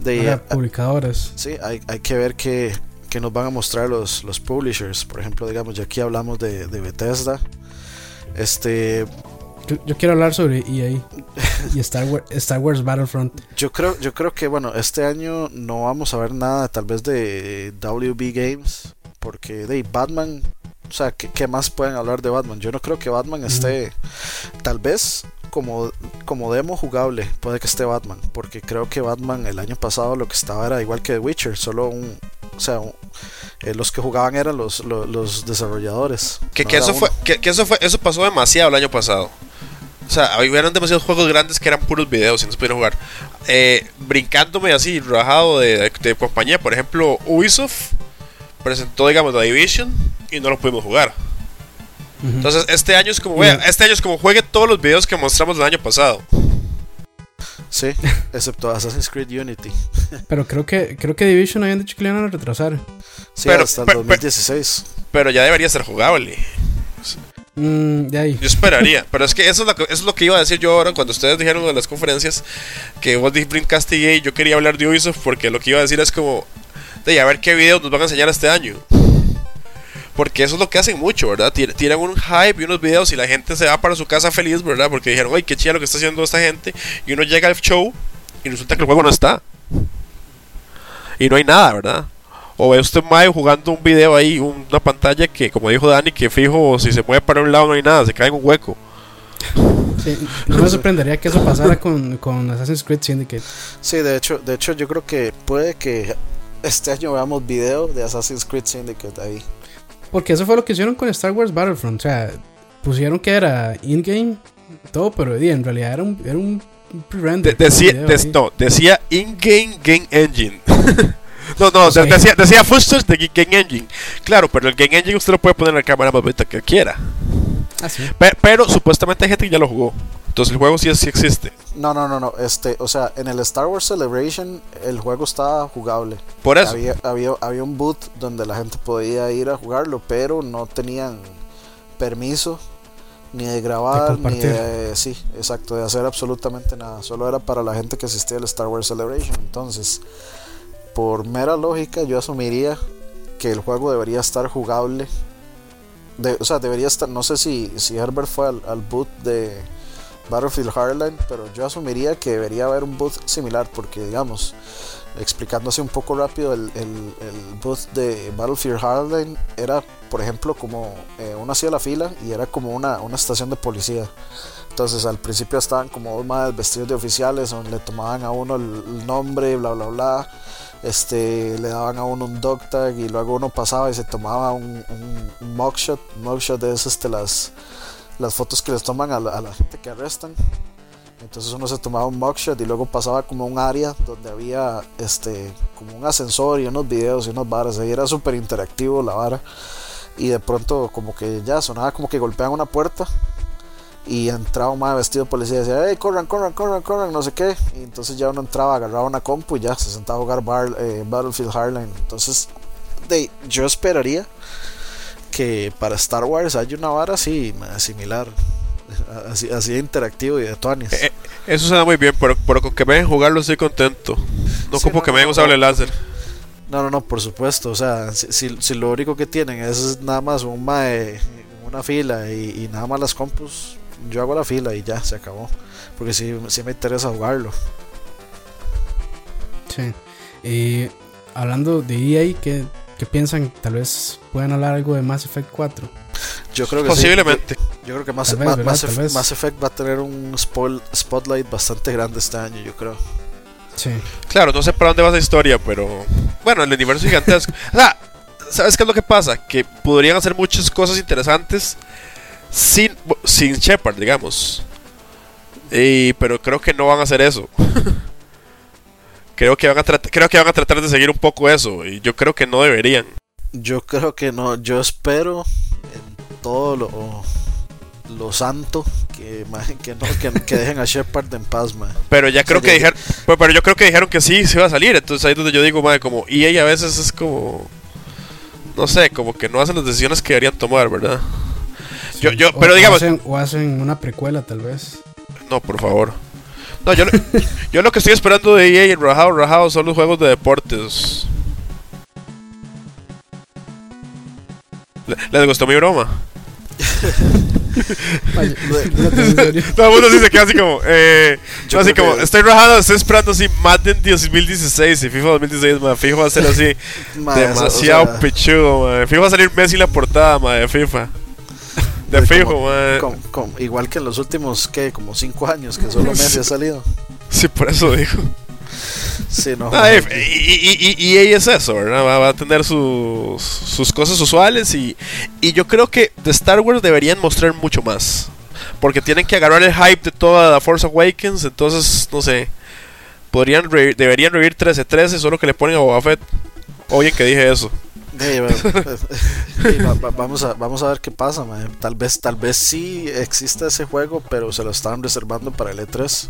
De, publicadoras.
Sí, hay, hay que ver qué, nos van a mostrar los, los publishers. Por ejemplo, digamos, ya aquí hablamos de, de Bethesda. Este,
yo, quiero hablar sobre EA y Star Wars, Star Wars Battlefront.
Yo creo, yo creo que bueno, este año no vamos a ver nada tal vez de WB Games. Porque de Batman, o sea, ¿qué, más pueden hablar de Batman? Yo no creo que Batman esté. Tal vez como, como demo jugable puede que esté Batman. Porque creo que Batman el año pasado lo que estaba era igual que The Witcher, solo un. O sea, eh, los que jugaban eran los, los, desarrolladores.
Que, que eso fue, que, que, eso fue, eso pasó demasiado el año pasado. O sea, hubieran demasiados juegos grandes que eran puros videos y no se pudieron jugar. Eh, brincándome así, rajado de, compañía, por ejemplo, Ubisoft presentó, digamos, The Division y no lo pudimos jugar. Entonces, este año es como, este año es como juegue todos los videos que mostramos el año pasado.
Sí, excepto Assassin's Creed Unity.
Pero creo que creo que Division habían dicho que le iban a retrasar.
Sí, hasta el 2016.
pero ya debería ser jugable.
Mm, yo
esperaría, pero es que eso es, lo que eso es lo que iba a decir yo ahora cuando ustedes dijeron de las conferencias que vos Dreamcast y yo quería hablar de Ubisoft porque lo que iba a decir es como de a ver qué videos nos van a enseñar este año. Porque eso es lo que hacen mucho, ¿verdad? Tienen un hype y unos videos y la gente se va para su casa feliz, ¿verdad? Porque dijeron, ay, qué chido lo que está haciendo esta gente. Y uno llega al show y resulta que el juego no está. Y no hay nada, ¿verdad? O ve usted Mayo jugando un video ahí, una pantalla que, como dijo Dani, que fijo, si se mueve para un lado no hay nada, se cae en un hueco.
no me sorprendería que eso pasara con, con Assassin's Creed Syndicate.
Sí, de hecho, de hecho yo creo que puede que este año veamos video de Assassin's Creed Syndicate ahí.
Porque eso fue lo que hicieron con Star Wars Battlefront. O sea, pusieron que era in-game, todo, pero en realidad era un, era un
pre-render. decía, no, decía in-game game engine. No, no, decía, decía Footsteps de Game Engine. Claro, pero el Game Engine usted lo puede poner en la cámara más bonita que quiera.
Ah, sí.
pero, supuestamente hay gente que ya lo jugó. Entonces el juego sí, sí existe.
No, no, no, no. Este, o sea, en el Star Wars Celebration el juego estaba jugable.
Por eso.
Había, había, había un boot donde la gente podía ir a jugarlo, pero no tenían permiso ni de grabar, ni de. Sí, exacto, de hacer absolutamente nada. Solo era para la gente que asistía al Star Wars Celebration. Entonces, por mera lógica, yo asumiría que el juego debería estar jugable. De, o sea, debería estar. No sé si, si Herbert fue al, al boot de Battlefield Hardline, pero yo asumiría que debería haber un booth similar, porque digamos explicándose un poco rápido, el, el, booth de Battlefield Hardline era, por ejemplo, como eh, uno hacía la fila y era como una, una estación de policía. Entonces al principio estaban como dos más vestidos de oficiales donde le tomaban a uno el, nombre, bla bla bla. Este, le daban a uno un dog tag y luego uno pasaba y se tomaba un, un, mugshot. Mugshot es este, las, las fotos que les toman a la gente que arrestan. Entonces uno se tomaba un mugshot y luego pasaba como un área donde había este como un ascensor y unos videos y unos bares. Ahí era súper interactivo la vara. Y de pronto como que ya sonaba como que golpeaban una puerta y entraba un más vestido de policía y decía, hey, corran, corran, corran, corran, no sé qué. Y entonces ya uno entraba, agarraba una compu y ya se sentaba a jugar eh, Battlefield Hardline. Entonces de, yo esperaría que para Star Wars haya una vara así, similar así, así interactivo y de tuanis.
Eh, eso suena muy bien, pero, pero, con que me dejen jugarlo estoy contento. No como que me dejen usar el láser.
No, no, no, por supuesto. O sea, si, si, lo único que tienen es nada más un mae, una fila y, nada más las compus, yo hago la fila y ya, se acabó. Porque si sí me interesa jugarlo.
Sí. Y hablando de EA, ¿qué, ¿qué piensan? Tal vez puedan hablar algo de Mass Effect 4.
Yo creo que
Posiblemente.
Yo, creo que Mass, Effect va a tener un spotlight bastante grande este año, yo creo.
Sí.
Claro, no sé para dónde va esa historia, pero bueno, el universo gigantesco. o sea, ¿sabes qué es lo que pasa? Que podrían hacer muchas cosas interesantes sin, sin Shepard, digamos. Y, pero creo que no van a hacer eso. creo, que van a creo que van a tratar de seguir un poco eso. Y yo creo que no deberían.
Yo creo que no. Yo espero todo lo, lo santo que, que, no, que, dejen a Shepard en paz,
Pero ya creo que dijeron, pero, yo creo que dijeron que sí se iba a salir, entonces ahí es donde yo digo, madre, como EA a veces es como no sé, como que no hacen las decisiones que deberían tomar, ¿verdad? yo, yo, pero digamos.
O hacen, una precuela, tal vez.
No, por favor. No, yo, yo lo que estoy esperando de EA y Rajao Rajao son los juegos de deportes. ¿Les gustó mi broma? Todo el mundo sí se queda así como, eh, así como, estoy rajado, estoy esperando así Madden 2016 y FIFA 2016, madre, fijo va a ser así demasiado pichudo, fijo va a salir Messi en la portada, madre, de FIFA. De fijo, madre.
igual que en los últimos, ¿qué? Como 5 años que solo Messi ha salido.
Sí, por eso dijo.
Sí, no.
Ah, y, y, y, es eso, ¿verdad? Va, a tener sus, sus cosas usuales y, y yo creo que de Star Wars deberían mostrar mucho más. Porque tienen que agarrar el hype de toda la Force Awakens, entonces, no sé. Podrían deberían revivir 1313, solo que le ponen a Boba Fett. Oye, que dije eso.
vamos, a, vamos a ver qué pasa, Tal vez, tal vez sí exista ese juego, pero se lo estaban reservando para el E3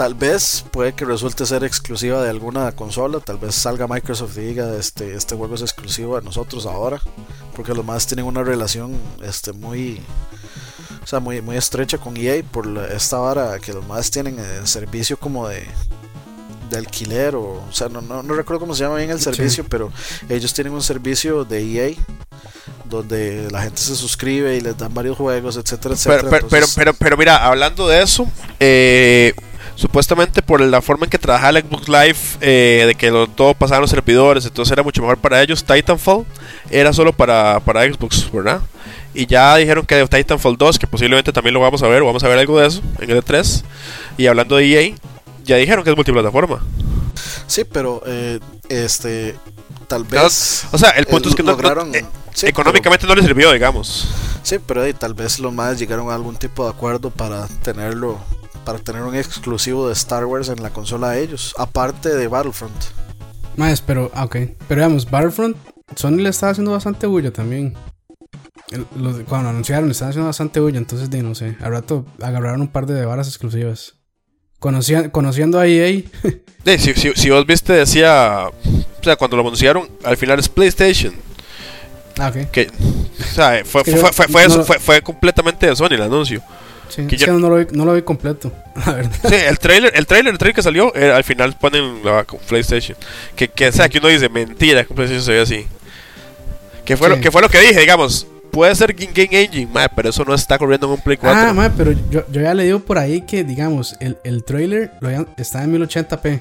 tal vez puede que resulte ser exclusiva de alguna consola, tal vez salga Microsoft y diga este, este juego es exclusivo de nosotros ahora, porque los más tienen una relación este, muy, o sea, muy, muy estrecha con EA por esta vara que los más tienen el servicio como de, de alquiler o, o sea, no, no, recuerdo cómo se llama bien el servicio, pero ellos tienen un servicio de EA donde la gente se suscribe y les dan varios juegos, etcétera, etcétera.
Pero, pero, pero, pero, mira, hablando de eso, eh, supuestamente por la forma en que trabajaba el Xbox Live, eh, de que todo pasaba los servidores, entonces era mucho mejor para ellos. Titanfall era solo para, para Xbox, ¿verdad? Y ya dijeron que Titanfall 2, que posiblemente también lo vamos a ver, o vamos a ver algo de eso en el E3. Y hablando de EA, ya dijeron que es multiplataforma.
Sí, pero eh, este tal vez.
o sea, el punto es que lograron, eh, económicamente no les sirvió, digamos.
Sí, pero tal vez los más llegaron a algún tipo de acuerdo para tenerlo para tener un exclusivo de Star Wars en la consola de ellos, aparte de Battlefront.
Más, pero, ah, ok. Pero veamos, Battlefront, Sony le estaba haciendo bastante bulla también. cuando lo anunciaron, le estaban haciendo bastante bulla, entonces, de, no sé, al rato agarraron un par de varas exclusivas. Conociendo a EA.
si, si, vos viste, decía. O sea, cuando lo anunciaron, al final es PlayStation.
Ah, ok.
Que, O sea, fue,
que
fue, fue, fue eso, fue, fue completamente de Sony el anuncio.
Sí,
Que
es
yo-
que no lo, vi, no lo vi completo, la verdad.
Sí, el trailer, el trailer, el trailer que salió, eh, al final ponen la con PlayStation. Que, que, o sea, que uno dice, mentira, que PlayStation se ve así. Que fue,
Sí.
lo, que fue lo que dije, digamos, puede ser Game Game Engine, mae, pero eso no está corriendo en un Play 4.
Ah, ma, pero yo, yo ya leído por ahí que, digamos, el, el trailer lo habían- está en 1080p.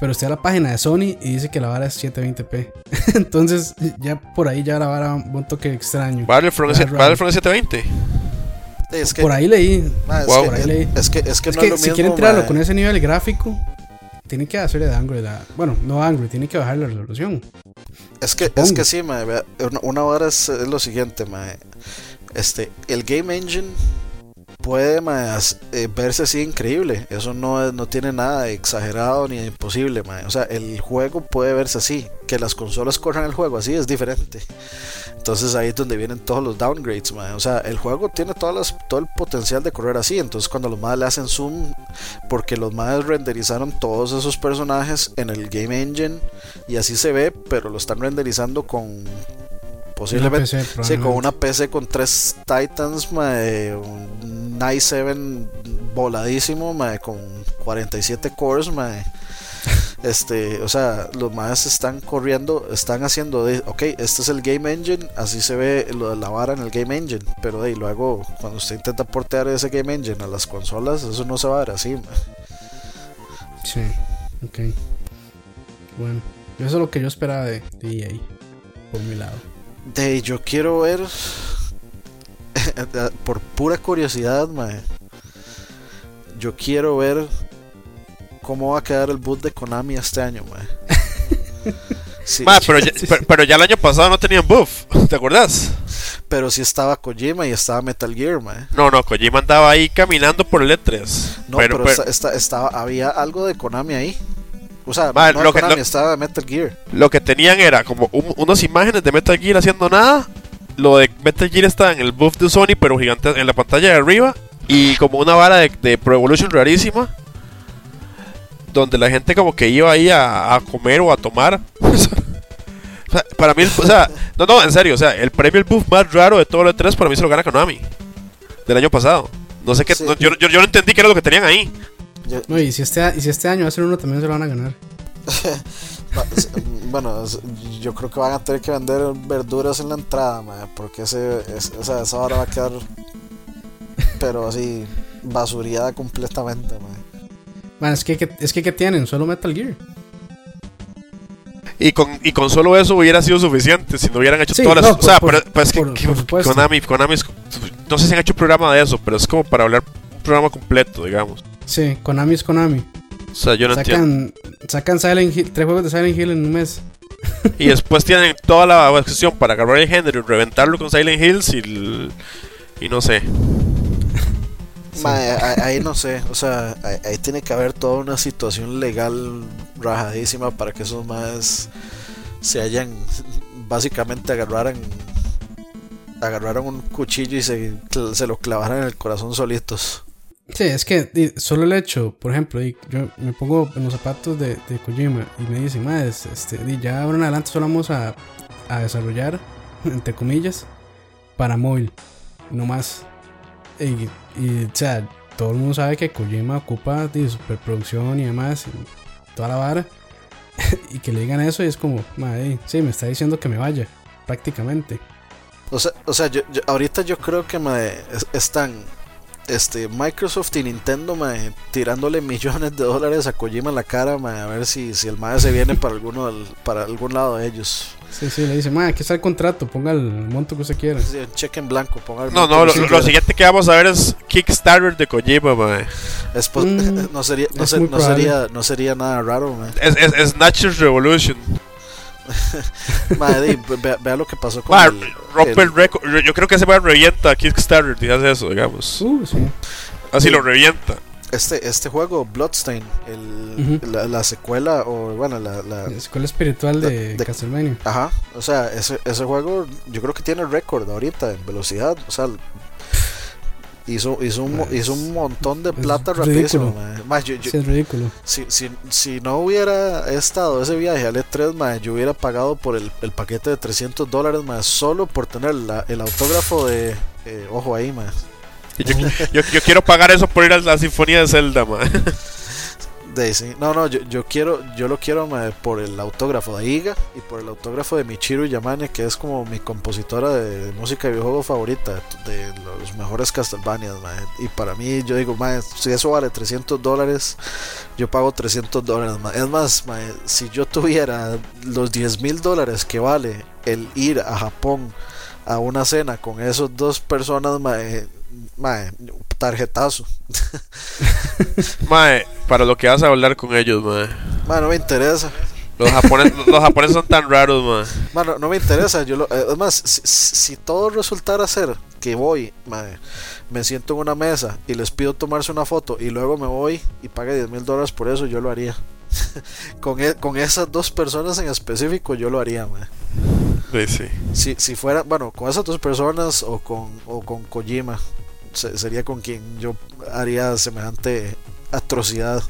Pero usted a la página de Sony y dice que la vara es 720p. Entonces, ya por ahí ya la vara un toque extraño.
Battlefront, es-. Battlefront 720.
Es que,
Por ahí leí.
ma, es,
Wow.
que,
Por ahí leí.
es que es que
Es
no
que
es lo
si
mismo,
quieren tirarlo con ese nivel gráfico, tienen que hacerle downgrade. a- bueno, no downgrade, tienen que bajar la resolución.
Es que, es que sí, mae, una hora es, es lo siguiente, mae. Este, el Game Engine puede eh, verse así increíble. Eso no, no tiene nada de exagerado ni de imposible, mae. O sea, el juego puede verse así. Que las consolas corran el juego así es diferente. Entonces ahí es donde vienen todos los downgrades, mae. O sea, el juego tiene todas las- todo el potencial de correr así. Entonces cuando los más le hacen zoom, porque los más renderizaron todos esos personajes en el Game Engine y así se ve, pero lo están renderizando con posiblemente
Una PC,
sí, con una PC con tres Titans, mae, un i7 voladísimo, mae, con 47 cores, mae. Este, o sea, los más están corriendo, están haciendo de, ok, este es el Game Engine, así se ve lo de la vara en el Game Engine, pero de ahí luego cuando usted intenta portear ese Game Engine a las consolas, eso no se va a ver así.
Sí, ok. Bueno, eso es lo que yo esperaba de, de EA, por mi lado.
De yo quiero ver por pura curiosidad, mae. Yo quiero ver cómo va a quedar el boot de Konami este año, mae. Sí,
Mae, pero, ya, pero, pero ya el año pasado no tenían buff, ¿te acuerdas?
pero sí estaba Kojima y estaba Metal Gear, mae.
No, no, Kojima andaba ahí caminando por el E3.
No, pero, esta- esta- estaba, había algo de Konami ahí. O sea,
Mae,
no
lo que- lo-
estaba Metal Gear.
lo que tenían era como un- unas imágenes de Metal Gear haciendo nada. Lo de Metal Gear estaba en el buff de Sony, pero gigante en la pantalla de arriba. Y como una vara de, de Pro Evolution rarísima. Donde la gente como que iba ahí a, a comer o a tomar. O sea, para mí, o sea, no, no, en serio, o sea, el premio, el buff más raro de todo el E3 para mí se lo gana Konami. Del año pasado. No sé qué,
Sí.
no, yo, yo, yo no entendí qué era lo que tenían ahí.
Yo-
No, y si este, y si este año hacen uno, también se lo van a ganar.
Bueno, yo creo que van a tener que vender verduras en la entrada, porque ese, es- o sea, esa hora va a quedar, pero así, basureada completamente, mae.
Bueno, es que, que- es que ¿qué tienen? Solo Metal Gear.
Y con, y con solo eso hubiera sido suficiente si no hubieran hecho
Sí,
todas las
no,
o sea,
por-
pero, pero es que,
por- por.
Konami, Konami es- no sé si han hecho programa de eso, pero es como para hablar un programa completo, digamos.
Sí, Konami es Konami.
O sea, yo no entiendo.
Sacan, sacan Silent Hill, tres juegos de Silent Hill en un mes.
Y después tienen toda la excepción para agarrar el género y reventarlo con Silent Hills y, el- y no sé.
Ahí no sé, o sea, ahí, ahí tiene que haber toda una situación legal rajadísima para que esos más se hayan, básicamente agarraran, agarraran un cuchillo y se, se lo clavaran en el corazón solitos.
Sí, es que solo el hecho, por ejemplo, yo me pongo en los zapatos de, de Kojima y me dicen, más, este, ya ahora en adelante solo vamos a, a desarrollar, entre comillas, para móvil, no más. Y, y, o sea, todo el mundo sabe que Kojima ocupa di, superproducción y demás, toda la vara, y que le digan eso y es como, madre, sí, me está diciendo que me vaya, prácticamente.
O sea, o sea yo, yo- ahorita yo creo que es- están este, Microsoft y Nintendo mae, tirándole millones de dólares a Kojima en la cara mae, a ver si, si el mae se viene para, alguno del- para algún lado de ellos.
Sí, sí, le dicen, madre, aquí está el contrato, ponga el monto que usted quiera.
Sí, un cheque en blanco. ponga el
No, no, lo, lo siguiente que vamos a ver es Kickstarter de Kojima, mae.
Mm,
no sería, no,
es
se- no sería, no sería nada raro, mae.
Es, es, es Snatchers Revolution.
Di, vea, vea lo que pasó con
Mae,
el-
rompe el
el-
récord. Yo creo que se va a revienta Kickstarter y hace eso, digamos.
Uh, sí.
Así
Sí.
lo revienta.
este, este juego, Bloodstain, el,
Ujú.
la, la secuela, o bueno, la, la-
La escuela espiritual de,
de-
Castlevania.
Ajá, o sea, ese, ese juego yo creo que tiene récord ahorita en velocidad, o sea, hizo, hizo, un, hizo un montón de plata rapidísimo.
es ridículo.
Si, si, si, no hubiera estado ese viaje al E3, yo hubiera pagado por el, el, paquete de 300 dólares más solo por tener la, el autógrafo de. Eh, ojo ahí, más.
Yo, yo, yo, quiero pagar eso por ir a la Sinfonía de Zelda, man.
Daisy. No, no, yo, yo quiero, yo lo quiero por el autógrafo de Iga y por el autógrafo de Michiru Yamane, que es como mi compositora de, música de videojuego favorita, de los mejores Castlevania. Y para mí, yo digo, si eso vale 300 dólares, yo pago 300 dólares. Es más, si yo tuviera los 10 mil dólares que vale el ir a Japón a una cena con esos dos personas, mae, tarjetazo.
mae, para lo que vas a hablar con ellos, mae.
Mae, no me interesa.
Los, japoneses, los japoneses son tan raros, mae.
Bueno, no me interesa. Yo lo, eh, además, si, si, todo resultara ser que voy, mae, me siento en una mesa y les pido tomarse una foto y luego me voy y pague 10 mil dólares por eso, yo lo haría. con, e, con esas dos personas en específico, yo lo haría, mae.
Sí, sí.
Si, si fuera, bueno, con esas dos personas o con, o con Kojima, sería con quien yo haría semejante atrocidad.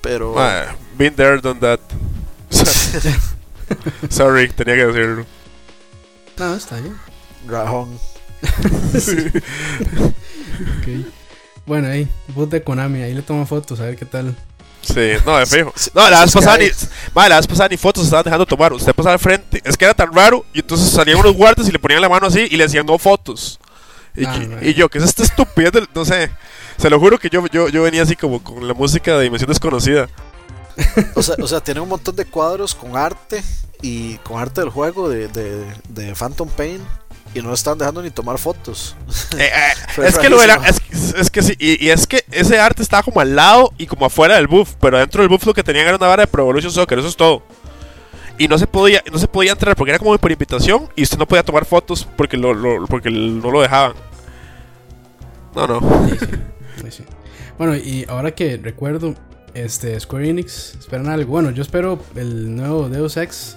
Pero.
Ah, been there, done that. Sorry, tenía que decirlo.
No, está bien.
Rajón.
okay. Bueno, ahí, boot de Konami, ahí le tomo fotos, a ver qué tal.
Sí, no, es fijo. No, la vez pasada ni, la vez pasada ni fotos estaban dejando tomar. Usted pasaba al frente, es que era tan raro. Y entonces salían unos guardias y le ponían la mano así y le decían no fotos. Y, ah, yo, ¿qué es esta estupidez? no sé. Se lo juro que yo, yo, yo venía así como con la música de Dimensión Desconocida.
O sea, o sea, tiene un montón de cuadros con arte y con arte del juego de, de, de Phantom Pain y no están dejando ni tomar fotos.
Eh, eh, es que lo era, es, es, que sí, y, es que ese arte estaba como al lado y como afuera del buff, pero dentro del buff lo que tenían era una vara de Pro Evolution Soccer, eso es todo y no se podía no se podía entrar porque era como por invitación y usted no podía tomar fotos porque lo, porque no lo dejaban. No no.
Bueno y ahora que recuerdo este Square Enix esperan algo bueno yo espero el nuevo Deus Ex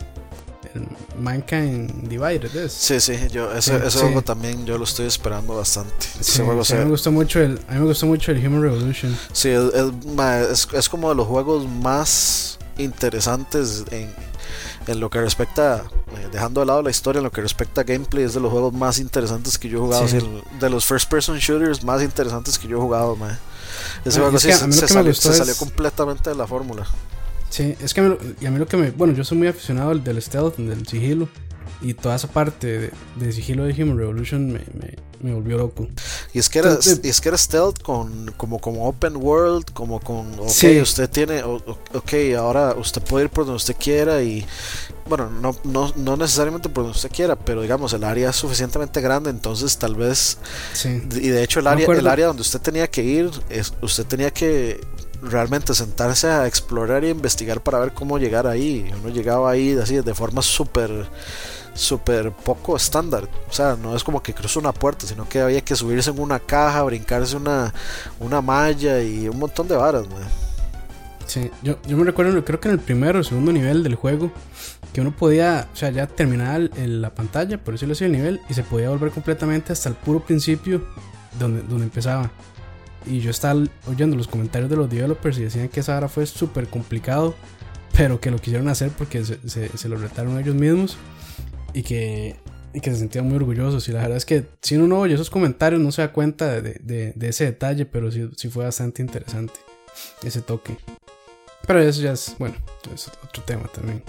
el Mankind Divided
sí sí yo ese, juego también yo lo estoy esperando bastante. Ese juego
a mí me gustó mucho el a mí me gustó mucho el Human Revolution.
Sí es, es como de los juegos más interesantes en, en lo que respecta, eh, dejando de lado la historia, en lo que respecta a gameplay, es de los juegos más interesantes que yo he jugado, de los first person shooters más interesantes que yo he jugado, Ese juego sí, se, salió, completamente de la fórmula.
Sí, es que a mí, y a mí lo que me. Bueno, yo soy muy aficionado al del stealth, del sigilo. Y toda esa parte de, sigilo de Human Revolution me, me, volvió loco.
Y es que era, y es que era stealth con, como, como open world, como con, ok, usted tiene, ok, ahora usted puede ir por donde usted quiera y, bueno, no, no, no necesariamente por donde usted quiera, pero digamos, el área es suficientemente grande, entonces tal vez, y de hecho el área, el área donde usted tenía que ir, es, usted tenía que realmente sentarse a explorar y investigar para ver cómo llegar ahí. Uno llegaba ahí así de forma súper súper poco estándar. O sea, no es como que cruzó una puerta, sino que había que subirse en una caja, brincarse una, una malla y un montón de varas,
Sí, yo, yo me recuerdo, creo que en el primero o segundo nivel del juego, que uno podía, o sea, ya terminar la pantalla, por decirlo así, el nivel, y se podía volver completamente hasta el puro principio donde, donde empezaba. Y yo estaba oyendo los comentarios de los developers y decían que esa hora fue súper complicado, pero que lo quisieron hacer porque se, se, se lo retaron ellos mismos y que, y que se sentían muy orgullosos. Y la verdad es que si uno no oye esos comentarios no se da cuenta de, de, ese detalle, pero sí, sí, fue bastante interesante ese toque. Pero eso ya es, bueno, es otro tema también.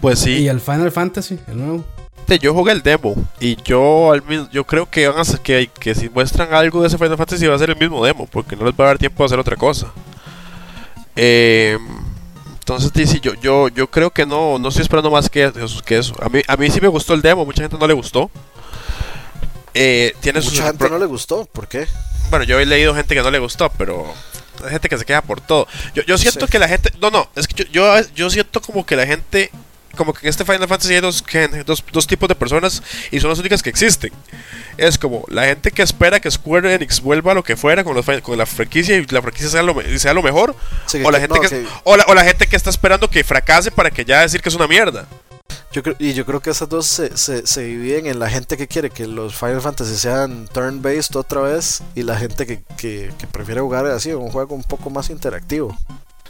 Pues sí.
Y el Final Fantasy, el nuevo.
Yo jugué el demo y yo al yo creo que van a que, que si muestran algo de ese Final Fantasy va a ser el mismo demo, porque no les va a dar tiempo a hacer otra cosa. Eh, entonces dice yo, yo, yo creo que no, no estoy esperando más que, que eso. A mí, a mí sí me gustó el demo, mucha gente no le gustó.
Eh, tiene mucha gente no le gustó, ¿por qué?
Bueno, yo he leído gente que no le gustó, pero hay gente que se queda por todo. Yo, yo siento que la gente, no, no, es que yo, yo, yo siento como que la gente como que en este Final Fantasy hay dos, dos, dos, tipos de personas y son las únicas que existen. Es como la gente que espera que Square Enix vuelva a lo que fuera con, los, con la franquicia y la franquicia sea lo, sea lo mejor, o, la gente que, o, la, o, la, gente que está esperando que fracase para que ya decir que es una mierda.
Yo creo, y yo creo que esas dos se, se, se, dividen en la gente que quiere que los Final Fantasy sean turn-based otra vez y la gente que, que, que, prefiere jugar así, un juego un poco más interactivo.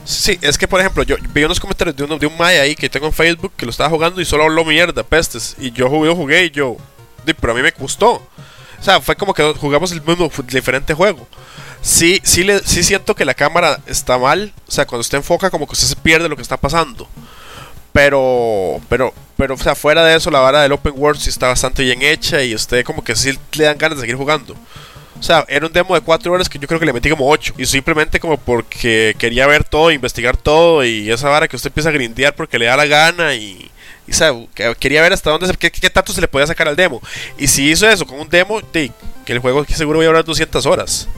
Sí, es que por ejemplo, yo vi unos comentarios de, uno, de un Maya ahí que tengo en Facebook que lo estaba jugando y solo habló mierda, pestes. Y yo jugué, jugué y yo, pero a mí me gustó. O sea, fue como que jugamos el mismo diferente juego. Sí, sí, le, sí siento que la cámara está mal. O sea, cuando usted enfoca, como que usted se pierde lo que está pasando. Pero, pero, pero, o sea, fuera de eso, la vara del Open World sí está bastante bien hecha y usted como que sí le dan ganas de seguir jugando. O sea, era un demo de 4 horas que yo creo que le metí como 8. Y simplemente como porque quería ver todo, investigar todo y esa vara que usted empieza a grindear porque le da la gana y... y sabe, quería ver hasta dónde, qué, qué, tanto se le podía sacar al demo. Y si hizo eso con un demo, que el juego seguro voy a durar 200 horas.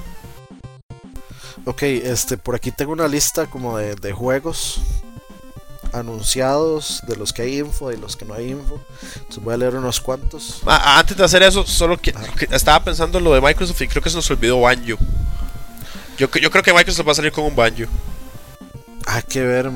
Ok, este, por aquí tengo una lista como de, de juegos anunciados, de los que hay info y los que no hay info. Entonces voy a leer unos cuantos.
Ah, antes de hacer eso, solo que, estaba pensando en lo de Microsoft y creo que se nos olvidó Banjo. Yo, yo creo que Microsoft va a salir con un Banjo.
Hay que ver,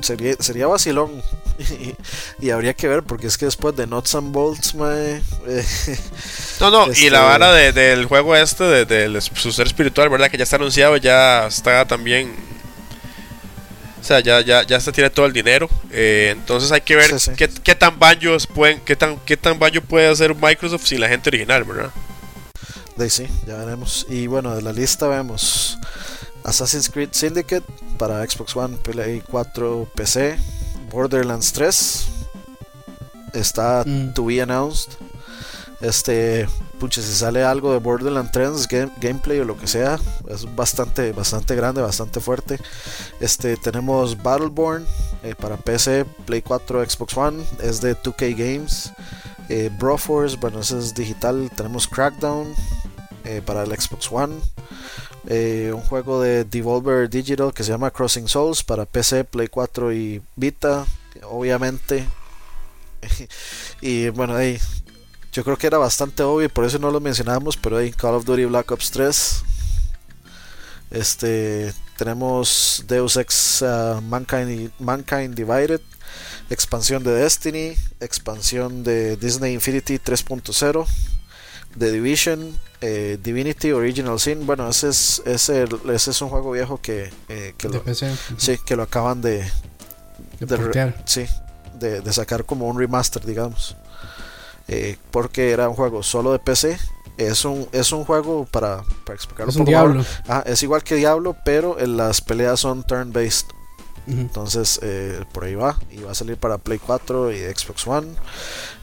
Sería, sería vacilón. y, habría que ver, porque es que después de Nuts and Bolts, mae,
No, no, y la este vara de, del juego este, de, de, su ser espiritual, ¿verdad? Que ya está anunciado, ya está también o sea, ya, ya, ya se tiene todo el dinero. Eh, entonces hay que ver Qué, qué, tan banjos pueden, qué tan, qué tan banjo puede hacer Microsoft sin la gente original, ¿verdad?
De sí, ya veremos. Y bueno, de la lista vemos Assassin's Creed Syndicate para Xbox One, Play 4, PC, Borderlands 3 está mm. to be announced. Este, pucha, si sale algo de Borderlands 3, gameplay o lo que sea, es bastante, bastante grande, bastante fuerte. Este, tenemos Battleborn eh, para PC, Play 4, Xbox One, es de 2K Games. Eh, Broforce, bueno, ese es digital. Tenemos Crackdown eh, para el Xbox One. un juego de Devolver Digital que se llama Crossing Souls para PC, Play 4 y Vita, obviamente. y bueno, ahí yo creo que era bastante obvio y por eso no lo mencionamos, pero hay Call of Duty Black Ops 3. Este, tenemos Deus Ex uh, Mankind, Mankind Divided, expansión de Destiny, expansión de Disney Infinity 3.0, The Division, eh, Divinity Original Sin. Bueno, ese es, ese, ese es un juego viejo que, eh, que, lo, sí, que lo acaban de,
de,
sí, de, de sacar como un remaster, digamos. Eh, porque era un juego solo de PC. Es un, es un juego para, para explicarlo
es un, Diablo.
es igual que Diablo, pero en las peleas son turn-based. Entonces, eh, por ahí va. Y va a salir para Play 4 y Xbox One.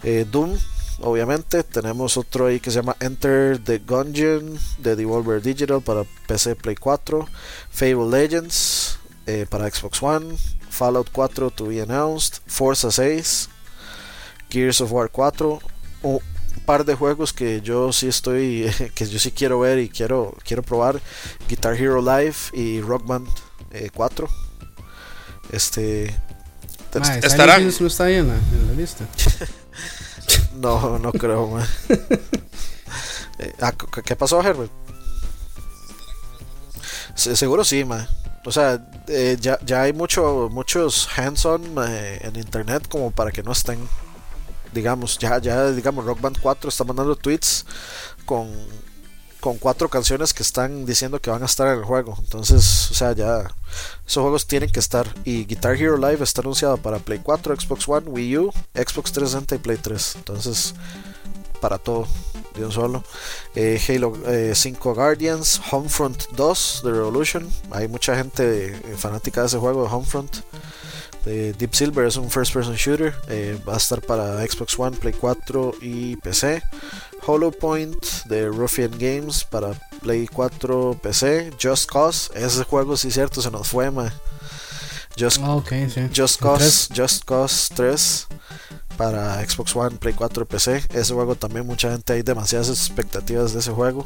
Eh, Doom, obviamente. Tenemos otro ahí que se llama Enter the Gungeon de Devolver Digital para PC Play 4. Fable Legends para Xbox One. Fallout 4 to be announced. Forza 6. Gears of War 4 un par de juegos que yo sí estoy, que yo sí quiero ver y quiero, quiero probar. Guitar Hero Live y Rock Band 4. Eh, este...
¿Estarán? no está ahí en la, en la lista.
no, no creo, eh, ah, ¿Qué pasó, Herbert? seguro sí, man. O sea, eh, ya, ya hay mucho, muchos hands-on en internet como para que no estén digamos, ya, ya, digamos, Rock Band 4 está mandando tweets con, con cuatro canciones que están diciendo que van a estar en el juego. Entonces, o sea, ya esos juegos tienen que estar. Y Guitar Hero Live está anunciado para Play 4, Xbox One, Wii U, Xbox 360 y Play 3. Entonces, para todo de un solo. Eh, Halo 5 eh, Guardians, Homefront 2 The Revolution. Hay mucha gente eh, fanática de ese juego de Homefront. Deep Silver es un first person shooter. Eh, va a estar para Xbox One, Play 4 y PC. Hollow Point de Ruffian Games para Play 4, PC. Just Cause, ese juego sí cierto, se nos fue, Just,
ah,
Just Cause, Just Cause 3 para Xbox One, Play 4, PC. Ese juego también mucha gente hay demasiadas expectativas de ese juego.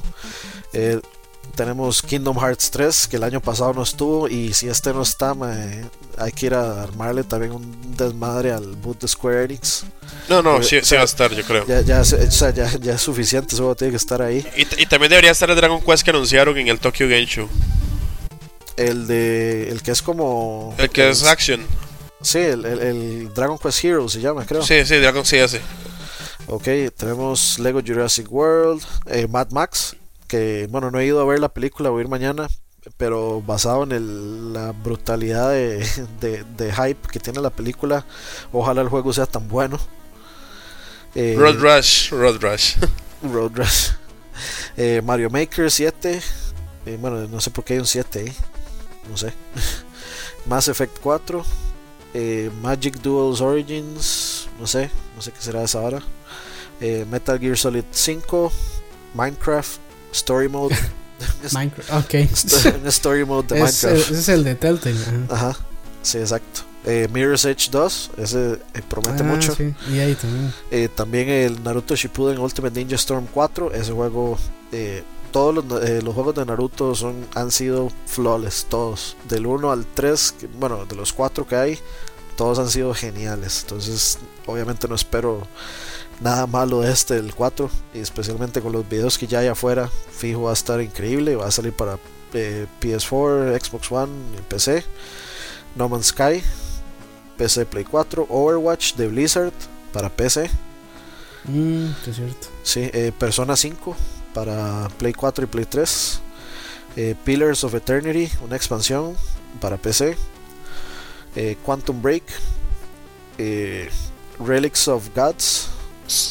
Eh, tenemos Kingdom Hearts 3, que el año pasado no estuvo. Y si este no está, hay que ir a armarle también un desmadre al boot de Square Enix.
No, no, sí, va a estar, yo creo.
Ya, ya, ya, es suficiente, solo tiene que estar ahí.
Y, también debería estar el Dragon Quest que anunciaron en el Tokyo Game Show.
El de. El que es como.
El que es Action.
Sí, el, el, Dragon Quest Hero se llama, creo.
Sí, sí, Dragon sí, sí.
Ok, tenemos Lego Jurassic World, eh, Mad Max, que bueno, no he ido a ver la película, voy a ir mañana, pero basado en el, la brutalidad de, de, hype que tiene la película, ojalá el juego sea tan bueno.
Eh, Road Rush, Road Rush.
Road Rush. Eh, Mario Maker 7, bueno, no sé por qué hay un 7 ahí, no sé. Mass Effect 4. Eh, Magic Duels Origins, no sé, no sé qué será esa hora. Eh, Metal Gear Solid 5, Minecraft, Story Mode.
Minecraft, ok.
story Mode de Minecraft.
ese es el de Telltale.
Ajá, sí, exacto. Eh, Mirror's Edge 2, ese promete ah, mucho.
Sí. Y ahí también.
también el Naruto Shippuden Ultimate Ninja Storm 4, ese juego todos los, los, juegos de Naruto son, han sido flawless, todos. Del 1 al 3, bueno, de los 4 que hay, todos han sido geniales. Entonces, obviamente no espero nada malo de este, del 4. Y especialmente con los videos que ya hay afuera, fijo va a estar increíble. Va a salir para eh, PS4, Xbox One y PC. No Man's Sky, PC Play 4. Overwatch de Blizzard para PC.
Mm, es cierto.
Sí, eh, Persona 5 para Play 4 y Play 3. Eh, Pillars of Eternity, una expansión para PC. Quantum Break. Relics of Gods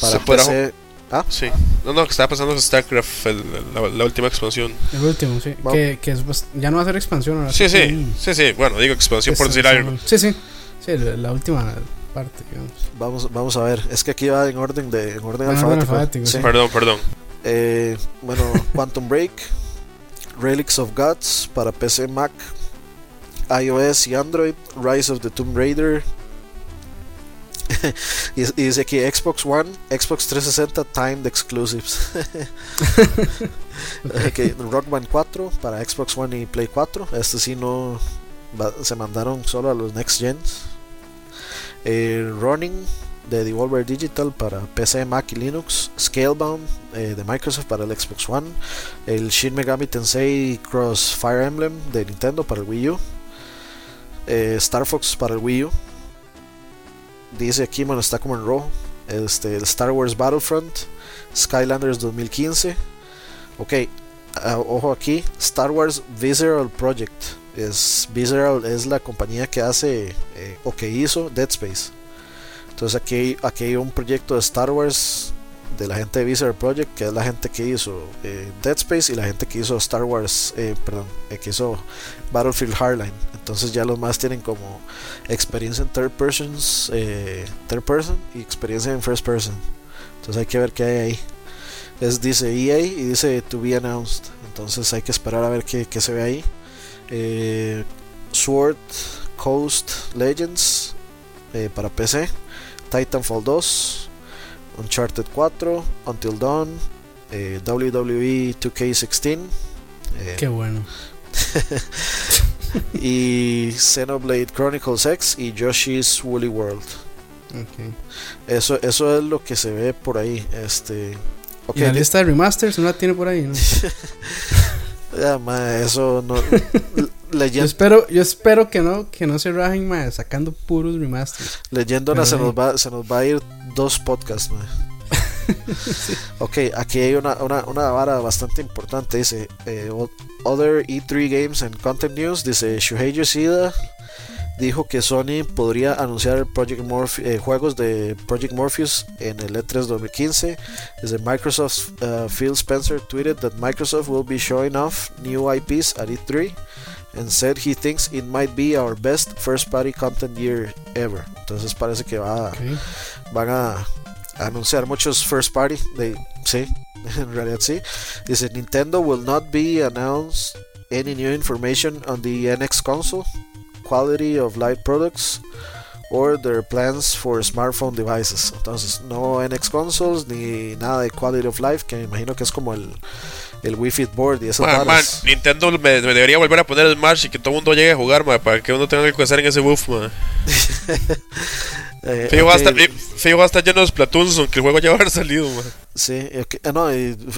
para PC.
¿Ah? Sí. No, no, que estaba pasando StarCraft, la, última expansión.
El último, sí. Que, que ya no va a ser expansión ahora.
Sí, sí. Sí, sí. Bueno, digo expansión por decir algo.
Sí, sí. Sí, la, última parte,
Vamos, vamos a ver. Es que aquí va en orden de en orden alfabético.
Perdón, perdón.
Eh, bueno, Quantum Break, Relics of Gods para PC, Mac, iOS y Android, Rise of the Tomb Raider. y, dice aquí Xbox One, Xbox 360 Timed Exclusives. okay, Rock Band 4 para Xbox One y Play 4. Este sí no se mandaron solo a los Next Gens. Eh, running de Devolver Digital para PC, Mac y Linux, Scalebound eh, de Microsoft para el Xbox One, el Shin Megami Tensei Cross Fire Emblem de Nintendo para el Wii U, eh, Star Fox para el Wii U, dice aquí, bueno, está como en rojo, este, el Star Wars Battlefront, Skylanders 2015, ok, ah, ojo aquí, Star Wars Visceral Project, es, Visceral es la compañía que hace eh, o que hizo Dead Space. Entonces aquí, aquí hay un proyecto de Star Wars de la gente de Visceral Project, que es la gente que hizo eh, Dead Space y la gente que hizo Star Wars, eh, perdón, eh, que hizo Battlefield Hardline. Entonces ya los más tienen como experiencia en third persons, third person y experiencia en first person. Entonces hay que ver qué hay ahí. Es, dice EA y dice to be announced. Entonces hay que esperar a ver qué, qué se ve ahí. Sword Coast Legends para PC. Titanfall 2, Uncharted 4, Until Dawn, eh, WWE 2K16.
Eh, Qué bueno.
y Xenoblade Chronicles X y Yoshi's Woolly World.
Okay.
Eso, eso es lo que se ve por ahí. Este,
okay. ¿Y la lista de remasters no la tiene por ahí? ¿no?
ya, eso no.
Yo espero, yo espero que no, que no se rajen sacando puros remasters.
Leyendo se nos va, se nos va a ir dos podcasts, Ok, aquí hay una, una, una, vara bastante importante. Dice eh, Other E3 Games and Content News. Dice Shuhei Yoshida dijo que Sony podría anunciar Project eh, juegos de Project Morpheus en el E3 2015. Desde Microsoft, uh, Phil Spencer tweeted that Microsoft will be showing off new IPs at E3 and said he thinks it might be our best first party content year ever. Entonces parece que va, van a, anunciar muchos first party. De, sí, en realidad sí. Dice Nintendo will not be announced any new information on the NX console, quality of light products, or their plans for smartphone devices. Entonces no NX consoles ni nada de quality of life, que me imagino que es como el el Wii Fit Board y esas
man, Nintendo me, debería volver a poner el Smash y que todo el mundo llegue a jugar, para que uno tenga que estar en ese buff, man. eh, fijo, okay. hasta, lleno de Splatoons, aunque el juego ya va a haber salido, man.
Sí, ah, no,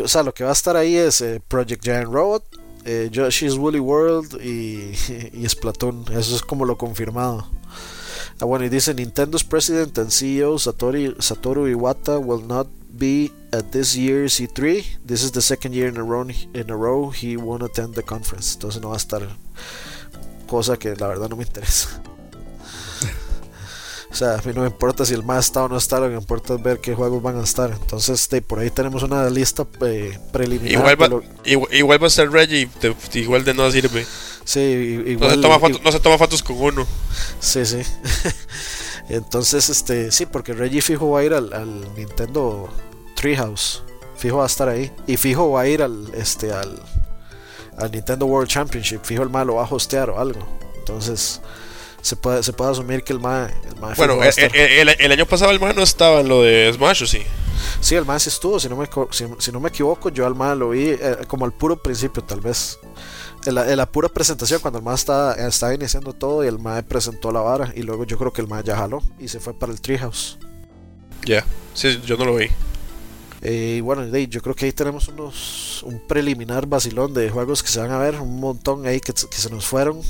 o sea, lo que va a estar ahí es eh, Project Giant Robot, eh, Yoshi's Woolly World y, y Splatoon. Eso es como lo confirmado. Ah, bueno, y dice Nintendo's president and CEO Satoru, Satoru Iwata will not be at this year's E3. This is the second year in a row, in a row he won't attend the conference. Entonces no va a estar. Cosa que la verdad no me interesa. O sea, a mí no me importa si el más está o no está, lo que importa es ver qué juegos van a estar. Entonces, de, por ahí tenemos una lista eh, preliminar.
Igual va, igual, va a ser Reggie, igual de no sirve.
Sí,
igual, no, se toma fotos, no se toma fotos con uno.
Sí, sí. Entonces, este, sí, porque Reggie fijo va a ir al, al, Nintendo Treehouse. Fijo va a estar ahí. Y fijo va a ir al, este, al, al Nintendo World Championship. Fijo el malo va a hostear o algo. Entonces, se puede, se puede asumir que el MAE. El
bueno, eh, eh, el, el, año pasado el MAE no estaba en lo de Smash, ¿o sí?
Sí, el MAE sí estuvo, si no me, si, no me equivoco, yo al MAE lo vi eh, como al puro principio, tal vez. En la, en la, pura presentación, cuando el MAE estaba, estaba iniciando todo y el MAE presentó la vara, y luego yo creo que el MAE ya jaló y se fue para el Treehouse.
Ya, sí, yo no lo vi.
Y bueno, yo creo que ahí tenemos unos un preliminar vacilón de juegos que se van a ver, un montón ahí que, que se nos fueron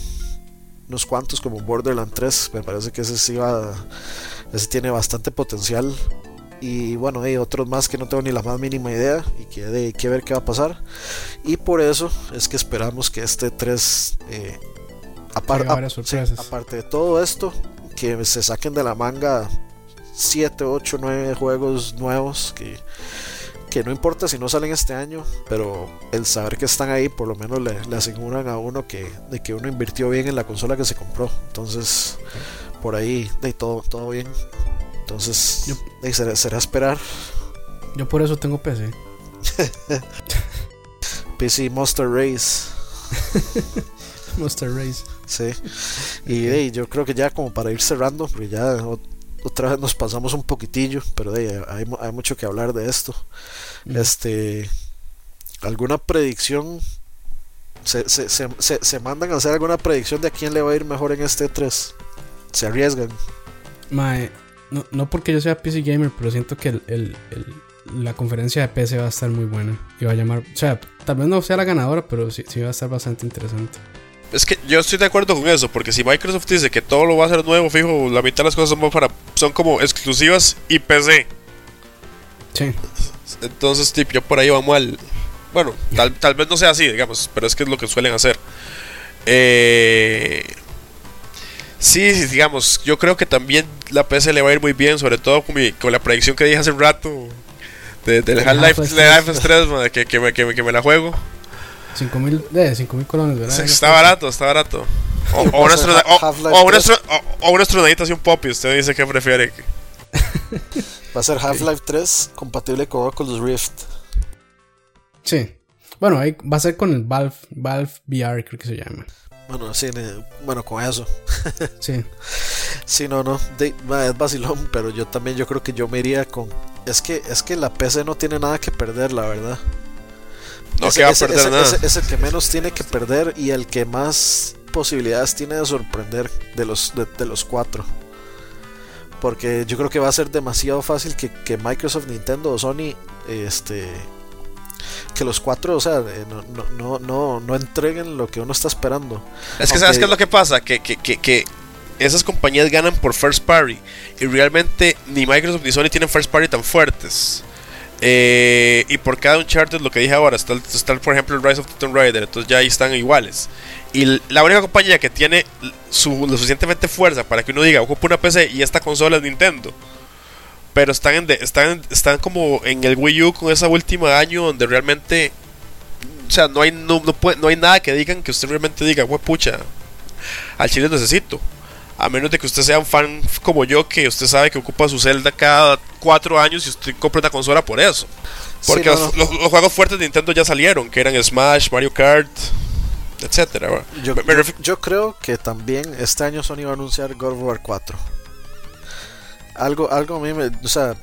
unos cuantos como Borderland 3 me parece que ese sí va ese tiene bastante potencial. Y bueno hay otros más que no tengo ni la más mínima idea y que hay que ver qué va a pasar. Y por eso es que esperamos que este 3 eh, aparte de todo esto que se saquen de la manga 7, 8, 9 juegos nuevos que que no importa si no salen este año, pero el saber que están ahí por lo menos le, aseguran a uno que, de que uno invirtió bien en la consola que se compró. Entonces, por ahí, de todo, todo bien. Entonces, yo, será, será, esperar.
Yo por eso tengo PC.
PC Monster Race.
Monster Race.
Sí. Y yo creo que ya como para ir cerrando, porque ya otra vez nos pasamos un poquitillo, pero hay, hay, mucho que hablar de esto. Mm. Este, ¿alguna predicción? Se, se, se, se, mandan a hacer alguna predicción de a quién le va a ir mejor en este 3? ¿Se arriesgan?
Mae, no, no porque yo sea PC Gamer, pero siento que el, la conferencia de PC va a estar muy buena. Y va a llamar, o sea, tal vez no sea la ganadora, pero sí, sí va a estar bastante interesante.
Es que yo estoy de acuerdo con eso, porque si Microsoft dice que todo lo va a hacer nuevo, fijo, la mitad de las cosas son, para, son como exclusivas y PC.
Sí.
Entonces, tipo, yo por ahí vamos al. Bueno, tal, tal vez no sea así, digamos, pero es que es lo que suelen hacer. Eh. Sí, digamos, yo creo que también la PC le va a ir muy bien, sobre todo con, mi, con la predicción que dije hace un rato de, del Half-Life 3, que, que, me, que, me, la juego.
5 mil eh, colones, ¿verdad?
está barato, está barato. O, o, una, astronadita así un pop y usted dice que prefiere.
Va a ser Half-Life 3 compatible con Oculus Rift.
Sí. Bueno, ahí va a ser con el Valve, Valve VR, creo que se llama.
Bueno, sí, bueno, con eso.
sí.
Sí, no, no. es vacilón, pero yo también yo creo que yo me iría con. Es que, es que la PC no tiene nada que perder, la verdad.
No ese, va a perder nada.
es el que menos tiene que perder y el que más posibilidades tiene de sorprender de los, de, los cuatro. Porque yo creo que va a ser demasiado fácil que, que Microsoft, Nintendo o Sony este, que los cuatro, o sea, eh, no, no, no, no, entreguen lo que uno está esperando.
Es que, ¿sabes qué es lo que pasa? Que, que, que, que, esas compañías ganan por first party y realmente ni Microsoft ni Sony tienen first party tan fuertes. Eh, y por cada Uncharted, lo que dije ahora, está, está, por ejemplo el Rise of the Tomb Raider, entonces ya ahí están iguales. Y la única compañía que tiene su, lo suficientemente fuerza para que uno diga, ocupa una PC y esta consola es Nintendo. Pero están, en están, están como en el Wii U con esa última año donde realmente. O sea, no hay, no, no, hay nada que digan que usted realmente diga, pucha, al chile necesito. A menos de que usted sea un fan como yo, que usted sabe que ocupa su Zelda cada cuatro años y usted compra una consola por eso. Porque los, juegos fuertes de Nintendo ya salieron, que eran Smash, Mario Kart, etcétera.
Yo, creo que también este año Sony va a anunciar God of War 4. Algo, algo a mí me. O sea,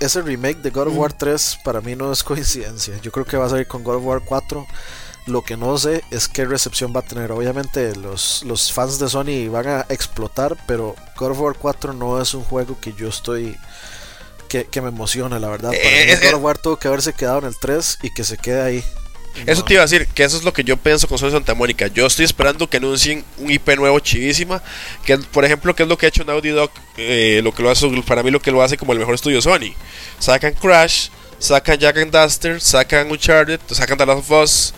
ese remake de God of War 3 para mí no es coincidencia. Yo creo que va a salir con God of War 4 lo que no sé es qué recepción va a tener. Obviamente los, los fans de Sony van a explotar, pero God of War 4 no es un juego que yo estoy... Que, me emociona, la verdad. Para eh, God of War tuvo que haberse quedado en el 3 y que se quede ahí.
Eso te iba a decir, que eso es lo que yo pienso con Sony Santa Mónica. Yo estoy esperando que anuncien un IP nuevo chivísima. Que, por ejemplo, que es lo que ha hecho Naughty Dog. Eh, lo que lo hace, para mí, lo que lo hace como el mejor estudio Sony. Sacan Crash, sacan Jack and Duster, sacan Uncharted, sacan The Last of Us.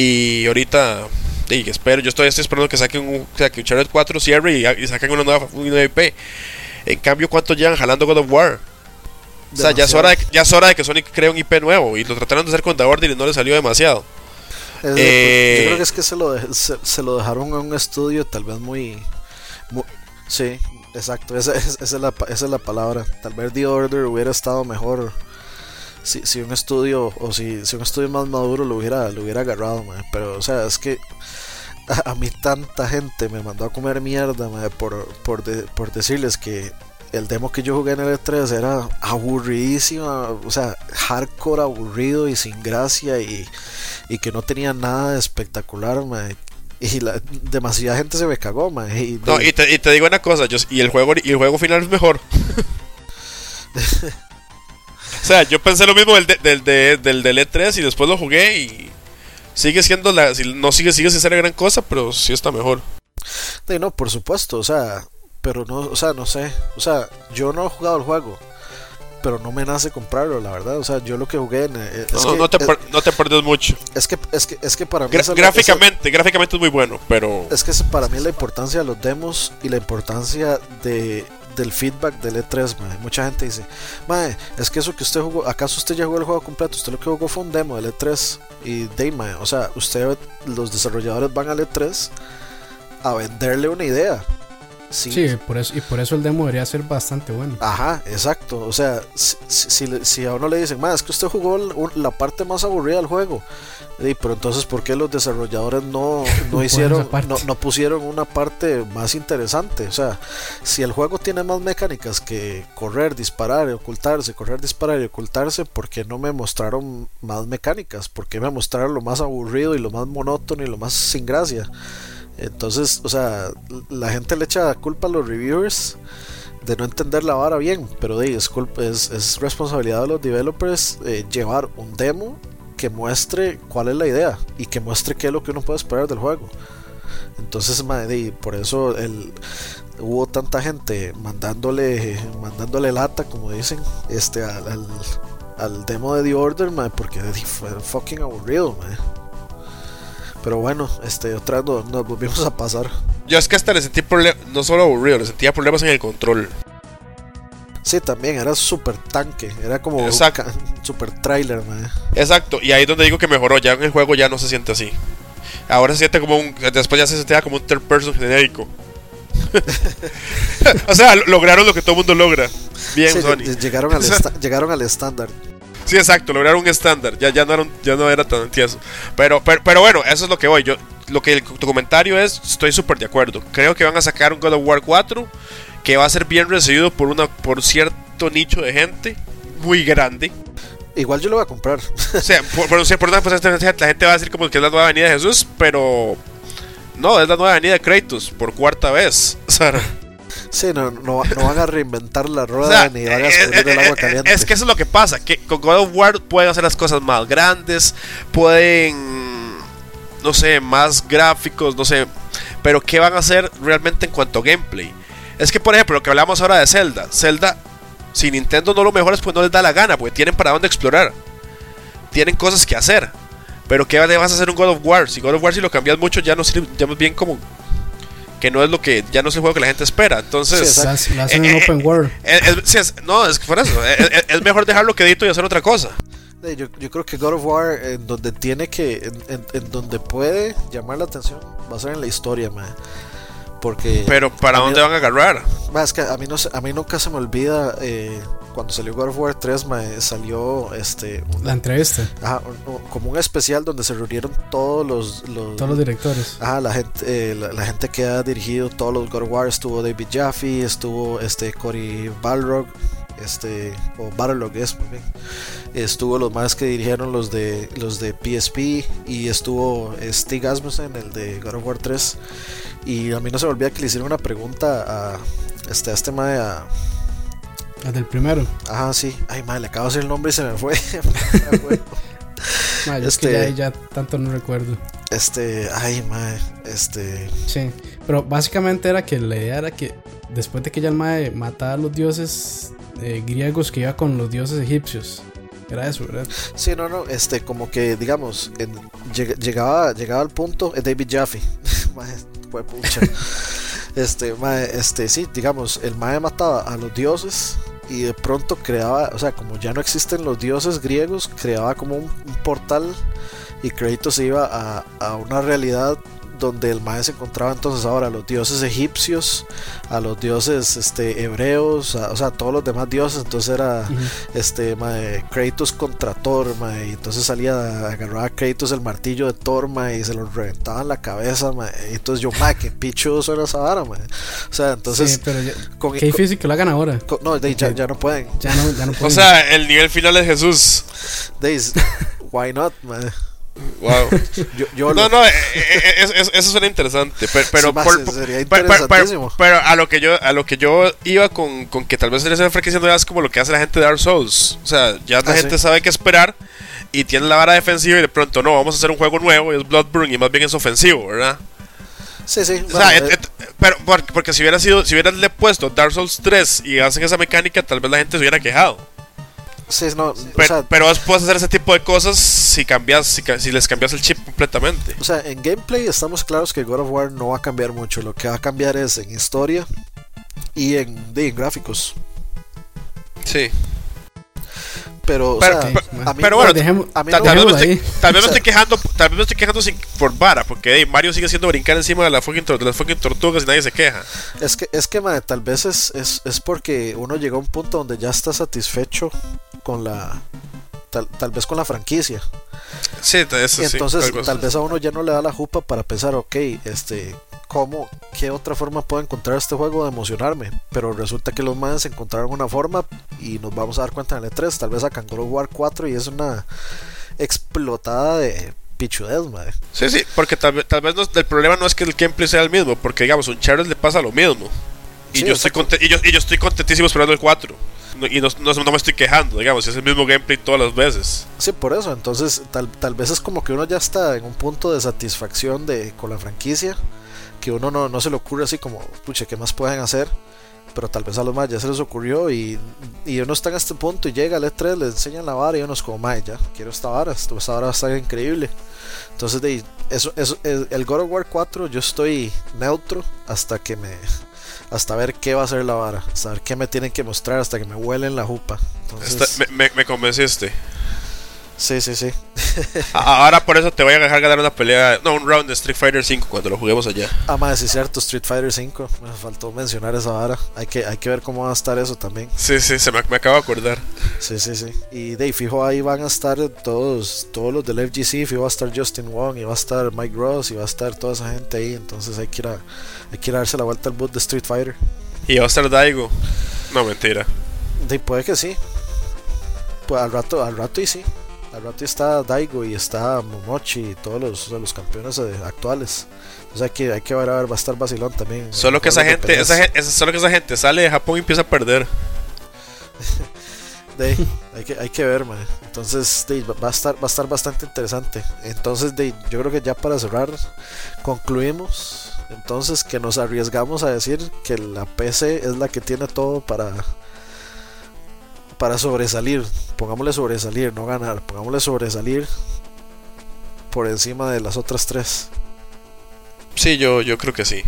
Y ahorita, y espero, yo estoy, esperando que saquen un, que Uncharted 4 cierre y, y saquen una nueva, una nueva IP. En cambio, ¿cuánto llevan jalando God of War? O sea, ya es, hora de, ya es hora de que Sonic cree un IP nuevo. Y lo trataron de hacer con The Order y no le salió demasiado.
Eh, yo creo que es que se lo, se, lo dejaron a un estudio tal vez muy... sí, exacto. Esa, es la, esa es la palabra. Tal vez The Order hubiera estado mejor si, si un estudio o si, si un estudio más maduro lo hubiera, lo hubiera agarrado. Pero, o sea, es que a, mí tanta gente me mandó a comer mierda por, por, por decirles que el demo que yo jugué en el E3 era aburridísimo, o sea, hardcore aburrido y sin gracia y, que no tenía nada de espectacular, Y la, demasiada gente se me cagó, Y,
no, y te, y te, digo una cosa, yo, y, el juego, y el juego final es mejor. o sea, yo pensé lo mismo del, del, del, del, E3 y después lo jugué y sigue siendo la... No sigue, sigue sin ser gran cosa, pero sí está mejor.
no, por supuesto, o sea, pero no, o sea, no sé, o sea, yo no he jugado el juego, pero no me nace comprarlo, la verdad, o sea, yo lo que jugué en,
eh, no, no, te no te perdes mucho.
Es que es que es que para mí
gráficamente, gráficamente es muy bueno, pero
es que para mí la importancia de los demos y la importancia de del feedback del E3, Mucha gente dice, mae, es que eso que usted jugó, ¿acaso usted ya jugó el juego completo? Usted lo que jugó fue un demo del E3 y de, o sea, usted, los desarrolladores van al E3 a venderle una idea.
Sí, por eso, y por eso el demo debería ser bastante bueno.
Ajá, exacto. O sea, si, si, a uno le dicen, más es que usted jugó la parte más aburrida del juego. pero entonces, ¿por qué los desarrolladores no, no hicieron, no, no, pusieron una parte más interesante? O sea, si el juego tiene más mecánicas que correr, disparar y ocultarse, correr, disparar y ocultarse, ¿por qué no me mostraron más mecánicas? ¿Por qué me mostraron lo más aburrido y lo más monótono y lo más sin gracia? Entonces, o sea, la gente le echa culpa a los reviewers de no entender la vara bien, pero de, es, es, es, responsabilidad de los developers eh, llevar un demo que muestre cuál es la idea y que muestre qué es lo que uno puede esperar del juego. Entonces, madre, por eso hubo tanta gente mandándole mandándole lata, como dicen, este al, al, demo de The Order, madre, porque fue fucking aburrido, madre. Pero bueno, este, otra vez nos, volvimos a pasar.
Yo es que hasta le sentí problemas, no solo aburrido, le sentía problemas en el control.
Sí, también, era súper tanque, era como super trailer, man.
Exacto, y ahí es donde digo que mejoró, ya en el juego ya no se siente así. Ahora se siente como un, después ya se sentía como un third person genérico. o sea, lograron lo que todo el mundo logra. Bien, Sony.
Llegaron al, llegaron al estándar.
Sí, exacto, lograron un estándar. Ya, ya, no era, ya no era tan tieso. Pero, pero, pero, bueno, eso es lo que voy. Yo, lo que tu comentario es, estoy súper de acuerdo. Creo que van a sacar un God of War 4 que va a ser bien recibido por una por cierto nicho de gente muy grande.
Igual yo lo voy a comprar.
o sea, por, por, por, por pues, la gente va a decir como que es la nueva venida de Jesús, pero no, es la nueva venida de Kratos por cuarta vez. O sea,
Sí, no, no, van a reinventar la rueda ni van a escurrir el agua caliente.
Es que eso es lo que pasa, que con God of War pueden hacer las cosas más grandes, pueden, no sé, más gráficos, no sé, pero ¿qué van a hacer realmente en cuanto a gameplay? Es que, por ejemplo, lo que hablamos ahora de Zelda, Zelda, si Nintendo no lo mejora pues no les da la gana, porque tienen para dónde explorar, tienen cosas que hacer. Pero ¿qué vas a hacer un God of War? Si God of War si lo cambias mucho ya no sirve, ya más bien como que no es lo que ya no es el juego que la gente espera. Entonces,
sí, hacen un open world.
no, es por eso. es, mejor dejarlo quedito y hacer otra cosa.
Yo, yo, creo que God of War, en donde tiene que, en, donde puede llamar la atención, va a ser en la historia, man. Porque.
Pero, ¿para dónde van a agarrar?
Es que a mí, no, a mí nunca se me olvida eh, cuando salió God of War 3, me salió este.
la entrevista.
como un especial donde se reunieron todos los.
todos los directores.
Ajá, la gente, eh, la, gente que ha dirigido todos los God of War. Estuvo David Jaffe, estuvo este Cory Balrog, este. O Balrog es, muy bien. Estuvo los más que dirigieron los de los de PSP. Y estuvo Stig Asmussen, el de God of War 3. Y a mí no se me olvida que le hicieron una pregunta a este, a este mae a
el del primero.
Ajá, sí. Ay, madre, le acabo de decir el nombre y se me fue.
Ma, yo es que
Este-
ya, ya tanto no recuerdo.
Este, ay, mae, este,
Sí, pero básicamente era que la idea era que después de que ya el Mae mataba a los dioses eh, griegos que iba con los dioses egipcios. Era eso, ¿verdad?
sí, no, no, este, como que, digamos, en- lleg- llegaba, llegaba al punto, eh, David Jaffe, mae, fue pucha, este, mae, este, sí, digamos, el mae mataba a los dioses y de pronto creaba, o sea, como ya no existen los dioses griegos, creaba como un, un portal y Kratos se iba a, a una realidad donde el mae se encontraba entonces ahora a los dioses egipcios, a los dioses este, hebreos, a- o sea, todos los demás dioses, entonces era este mae, Kratos contra Thor, mae, y entonces salía, agarraba a Kratos el martillo de Thor, mae, y se lo reventaba en la cabeza, mae, y entonces yo, mae, qué pichudo suena esa vara, mae. O sea, entonces,
sí, pero ya,
con,
qué difícil que lo hagan ahora.
con- no, de, ya, ya no pueden.
Ya no, ya no
O
pueden.
sea, el nivel final es Jesús.
De, why not, mae?
Wow.
Yo, yo
No,
lo-
no, eh, eh, eso, suena interesante. Pero, pero,
más,
por-
sería
pero- pero- a lo que yo a lo que yo iba con, con que tal vez se estén enfraqueciendo ya es como lo que hace la gente de Dark Souls. O sea, ya la
Ah,
gente
sí.
sabe qué esperar y tiene la vara defensiva y de pronto no, vamos a hacer un juego nuevo y es Bloodborne y más bien es ofensivo, ¿verdad?
Sí, sí.
O sea,
bueno,
et-
eh,
et- pero porque, porque si hubiera sido si hubieran le puesto Dark Souls 3 y hacen esa mecánica, tal vez la gente se hubiera quejado.
Sí, no, o
Pero,
sea,
pero puedes hacer ese tipo de cosas si cambias si, si les cambias el chip completamente.
O sea, en gameplay estamos claros que God of War no va a cambiar mucho. Lo que va a cambiar es en historia y en gráficos.
Sí.
Pero, o
Pero-
sea,
pero-
a mí,
pero bueno,
dejemos,
a mí
Tal,
no-
tal vez estoy, tal vez me estoy quejando, tal vez me estoy quejando sin, por vara, porque hey, Mario sigue siendo brincar encima de, la fucking, de las fucking tortugas y nadie se queja.
es que, es que tal vez es, es, es porque uno llegó a un punto donde ya está satisfecho con la. Tal, tal vez con la franquicia.
Sí, eso
Y entonces, tal vez a uno ya no le da la jupa para pensar, ok, este, ¿cómo, qué otra forma puedo encontrar este juego de emocionarme? Pero resulta que los manes encontraron una forma y nos vamos a dar cuenta en el E3. Tal vez sacan God of War 4 y es una explotada de pichudez, madre.
Sí, sí, porque tal, vez- tal vez no- el problema no es que el gameplay sea el mismo, porque digamos, a un Charles le pasa lo mismo. Y,
Sí,
yo, estoy y, yo, y yo estoy contentísimo esperando el 4. No- y no, no- no me estoy quejando, digamos, es el mismo gameplay todas las veces.
Sí, por eso. Entonces, tal, tal vez es como que uno ya está en un punto de satisfacción de, con la franquicia. Que uno no, no se le ocurre así como, pucha, ¿qué más pueden hacer? Pero tal vez a los más ya se les ocurrió y, y uno está en este punto y llega al E3, le enseñan la vara y uno es como, mae, ya, quiero esta vara, esta vara va a estar increíble. Entonces, de, eso, eso, el, el God of War 4 yo estoy neutro hasta que me... Hasta ver qué va a ser la vara, hasta ver qué me tienen que mostrar, hasta que me huelen la jupa. Entonces,
Esta- me, me- me convenciste.
Sí, sí, sí.
Ahora por eso te voy a dejar ganar una pelea, no, un round de Street Fighter 5 cuando lo juguemos allá.
Ah, madre, sí es cierto, Street Fighter 5. Me faltó mencionar esa vara. Hay que, hay que ver cómo va a estar eso también.
Sí, sí, se me, me acabo de acordar.
Sí, sí, sí. Y de fijo, ahí van a estar todos, todos los del FGC. Fijo, va a estar Justin Wong, y va a estar Mike Ross, y va a estar toda esa gente ahí. Entonces hay que ir a, hay que ir a darse la vuelta al boot de Street Fighter.
Y va a estar Daigo. No, mentira.
De puede que sí. Pues al rato, al rato y sí. Al rato está Daigo y está Momochi y todos los, o sea, los campeones eh, actuales. O sea, que hay que ver, a ver, va a estar Basilón también.
Solo que esa gente, esa, esa- solo que esa gente sale de Japón y empieza a perder.
De, hay, que, hay que ver, man. Entonces, de, va va a estar, va a estar bastante interesante. Entonces, de, yo creo que ya para cerrar, concluimos. Entonces, que nos arriesgamos a decir que la PC es la que tiene todo para para sobresalir. Pongámosle sobresalir, no ganar. Pongámosle sobresalir por encima de las otras tres.
Sí, yo, yo creo que sí.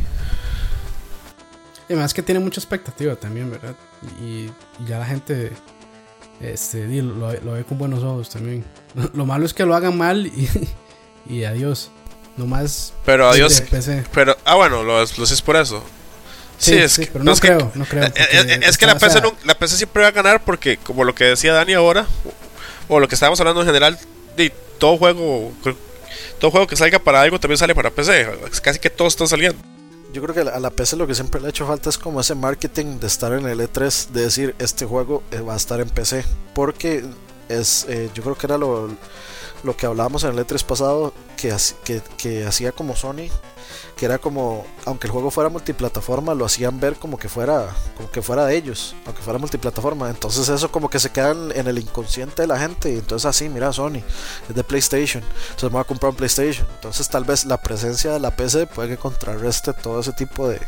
Y además que tiene mucha expectativa también, ¿verdad? Y, y ya la gente este, lo, lo ve con buenos ojos también. Lo malo es que lo hagan mal y, y adiós. No más
Pero adiós. Pero, ah, bueno, lo, lo haces por eso. Sí,
Sí,
es
sí,
que-
pero no
es que-
creo, no creo.
Eh, eh, Es que la PC, no- la PC siempre va a ganar porque, como lo que decía Dani ahora, o, o lo que estábamos hablando en general, de todo juego, todo juego que salga para algo también sale para PC. Casi que todos están saliendo.
Yo creo que a la- a la PC lo que siempre le ha hecho falta es como ese marketing de estar en el E3, de decir este juego eh, va a estar en PC. Porque es, eh, yo creo que era lo, lo que hablábamos en el E3 pasado, que, que, que hacía como Sony, que era como, aunque el juego fuera multiplataforma, lo hacían ver como que fuera, como que fuera de ellos, aunque fuera multiplataforma. Entonces eso como que se queda en, el inconsciente de la gente. Y entonces así, mira, Sony, es de PlayStation. Entonces me voy a comprar un PlayStation. Entonces tal vez la presencia de la PC puede que contrarreste todo ese tipo de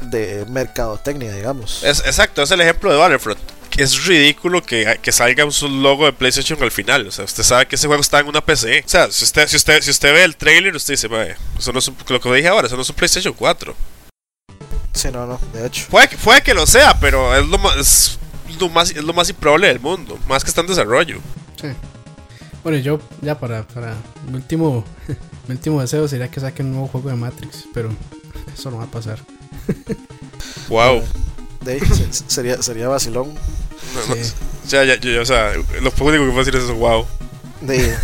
de mercadotecnia, digamos.
Es, exacto, es el ejemplo de Battlefront es ridículo que, que, salga un logo de PlayStation al final. O sea, usted sabe que ese juego está en una PC. O sea, si usted, si usted, si usted ve el trailer, usted dice, eso no es lo que dije ahora, eso no es un PlayStation 4.
Sí, no, no, de hecho.
Puede, que lo sea, pero es lo, más, es lo más, es lo más improbable del mundo. Más que está en desarrollo.
Sí. Bueno, yo ya para, para mi último, mi último deseo sería que saquen un nuevo juego de Matrix, pero eso no va a pasar.
wow.
De, sería, sería vacilón
ya, ya, ya, o sea, lo único que puedo decir es eso, wow.
De,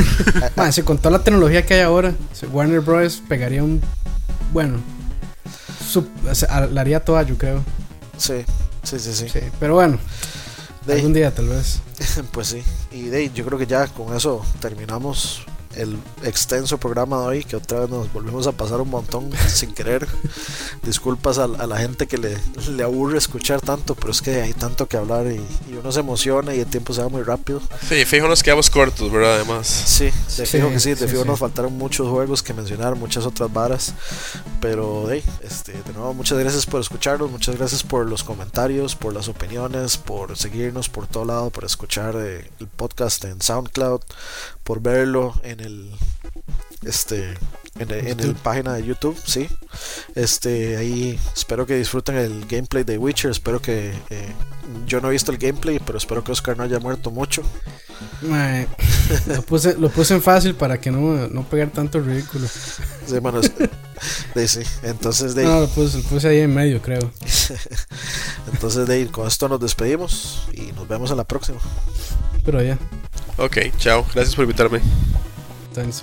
con toda la tecnología que hay ahora, Warner Bros. pegaría un. Bueno, la haría toda, yo creo.
Sí, sí, sí, sí.
pero bueno, algún día tal vez.
Pues sí, y de, yo creo que ya con eso terminamos el extenso programa de hoy, que otra vez nos volvemos a pasar un montón sin querer. Disculpas a, la gente que le, le, aburre escuchar tanto, pero es que hay tanto que hablar y, uno se emociona y el tiempo se va muy rápido.
Sí, fijo nos quedamos cortos, ¿verdad? Además.
Sí, de fijo que sí, de fijo nos faltaron muchos juegos que mencionar, muchas otras varas, pero de, este, de nuevo, muchas gracias por escucharnos, muchas gracias por los comentarios, por las opiniones, por seguirnos por todo lado, por escuchar eh, el podcast en SoundCloud, por verlo en el este en, el, página de YouTube, sí. Este ahí espero que disfruten el gameplay de Witcher, espero que eh, yo no he visto el gameplay, pero espero que Oscar no haya muerto mucho.
lo, puse, lo puse en fácil para que no, no pegar tanto ridículo.
Sí, bueno, sí, entonces de
No, lo puse, lo puse ahí en medio, creo.
entonces de con esto nos despedimos y nos vemos en la próxima.
Pero ya.
Ok, chao. Gracias por invitarme.
Thanks,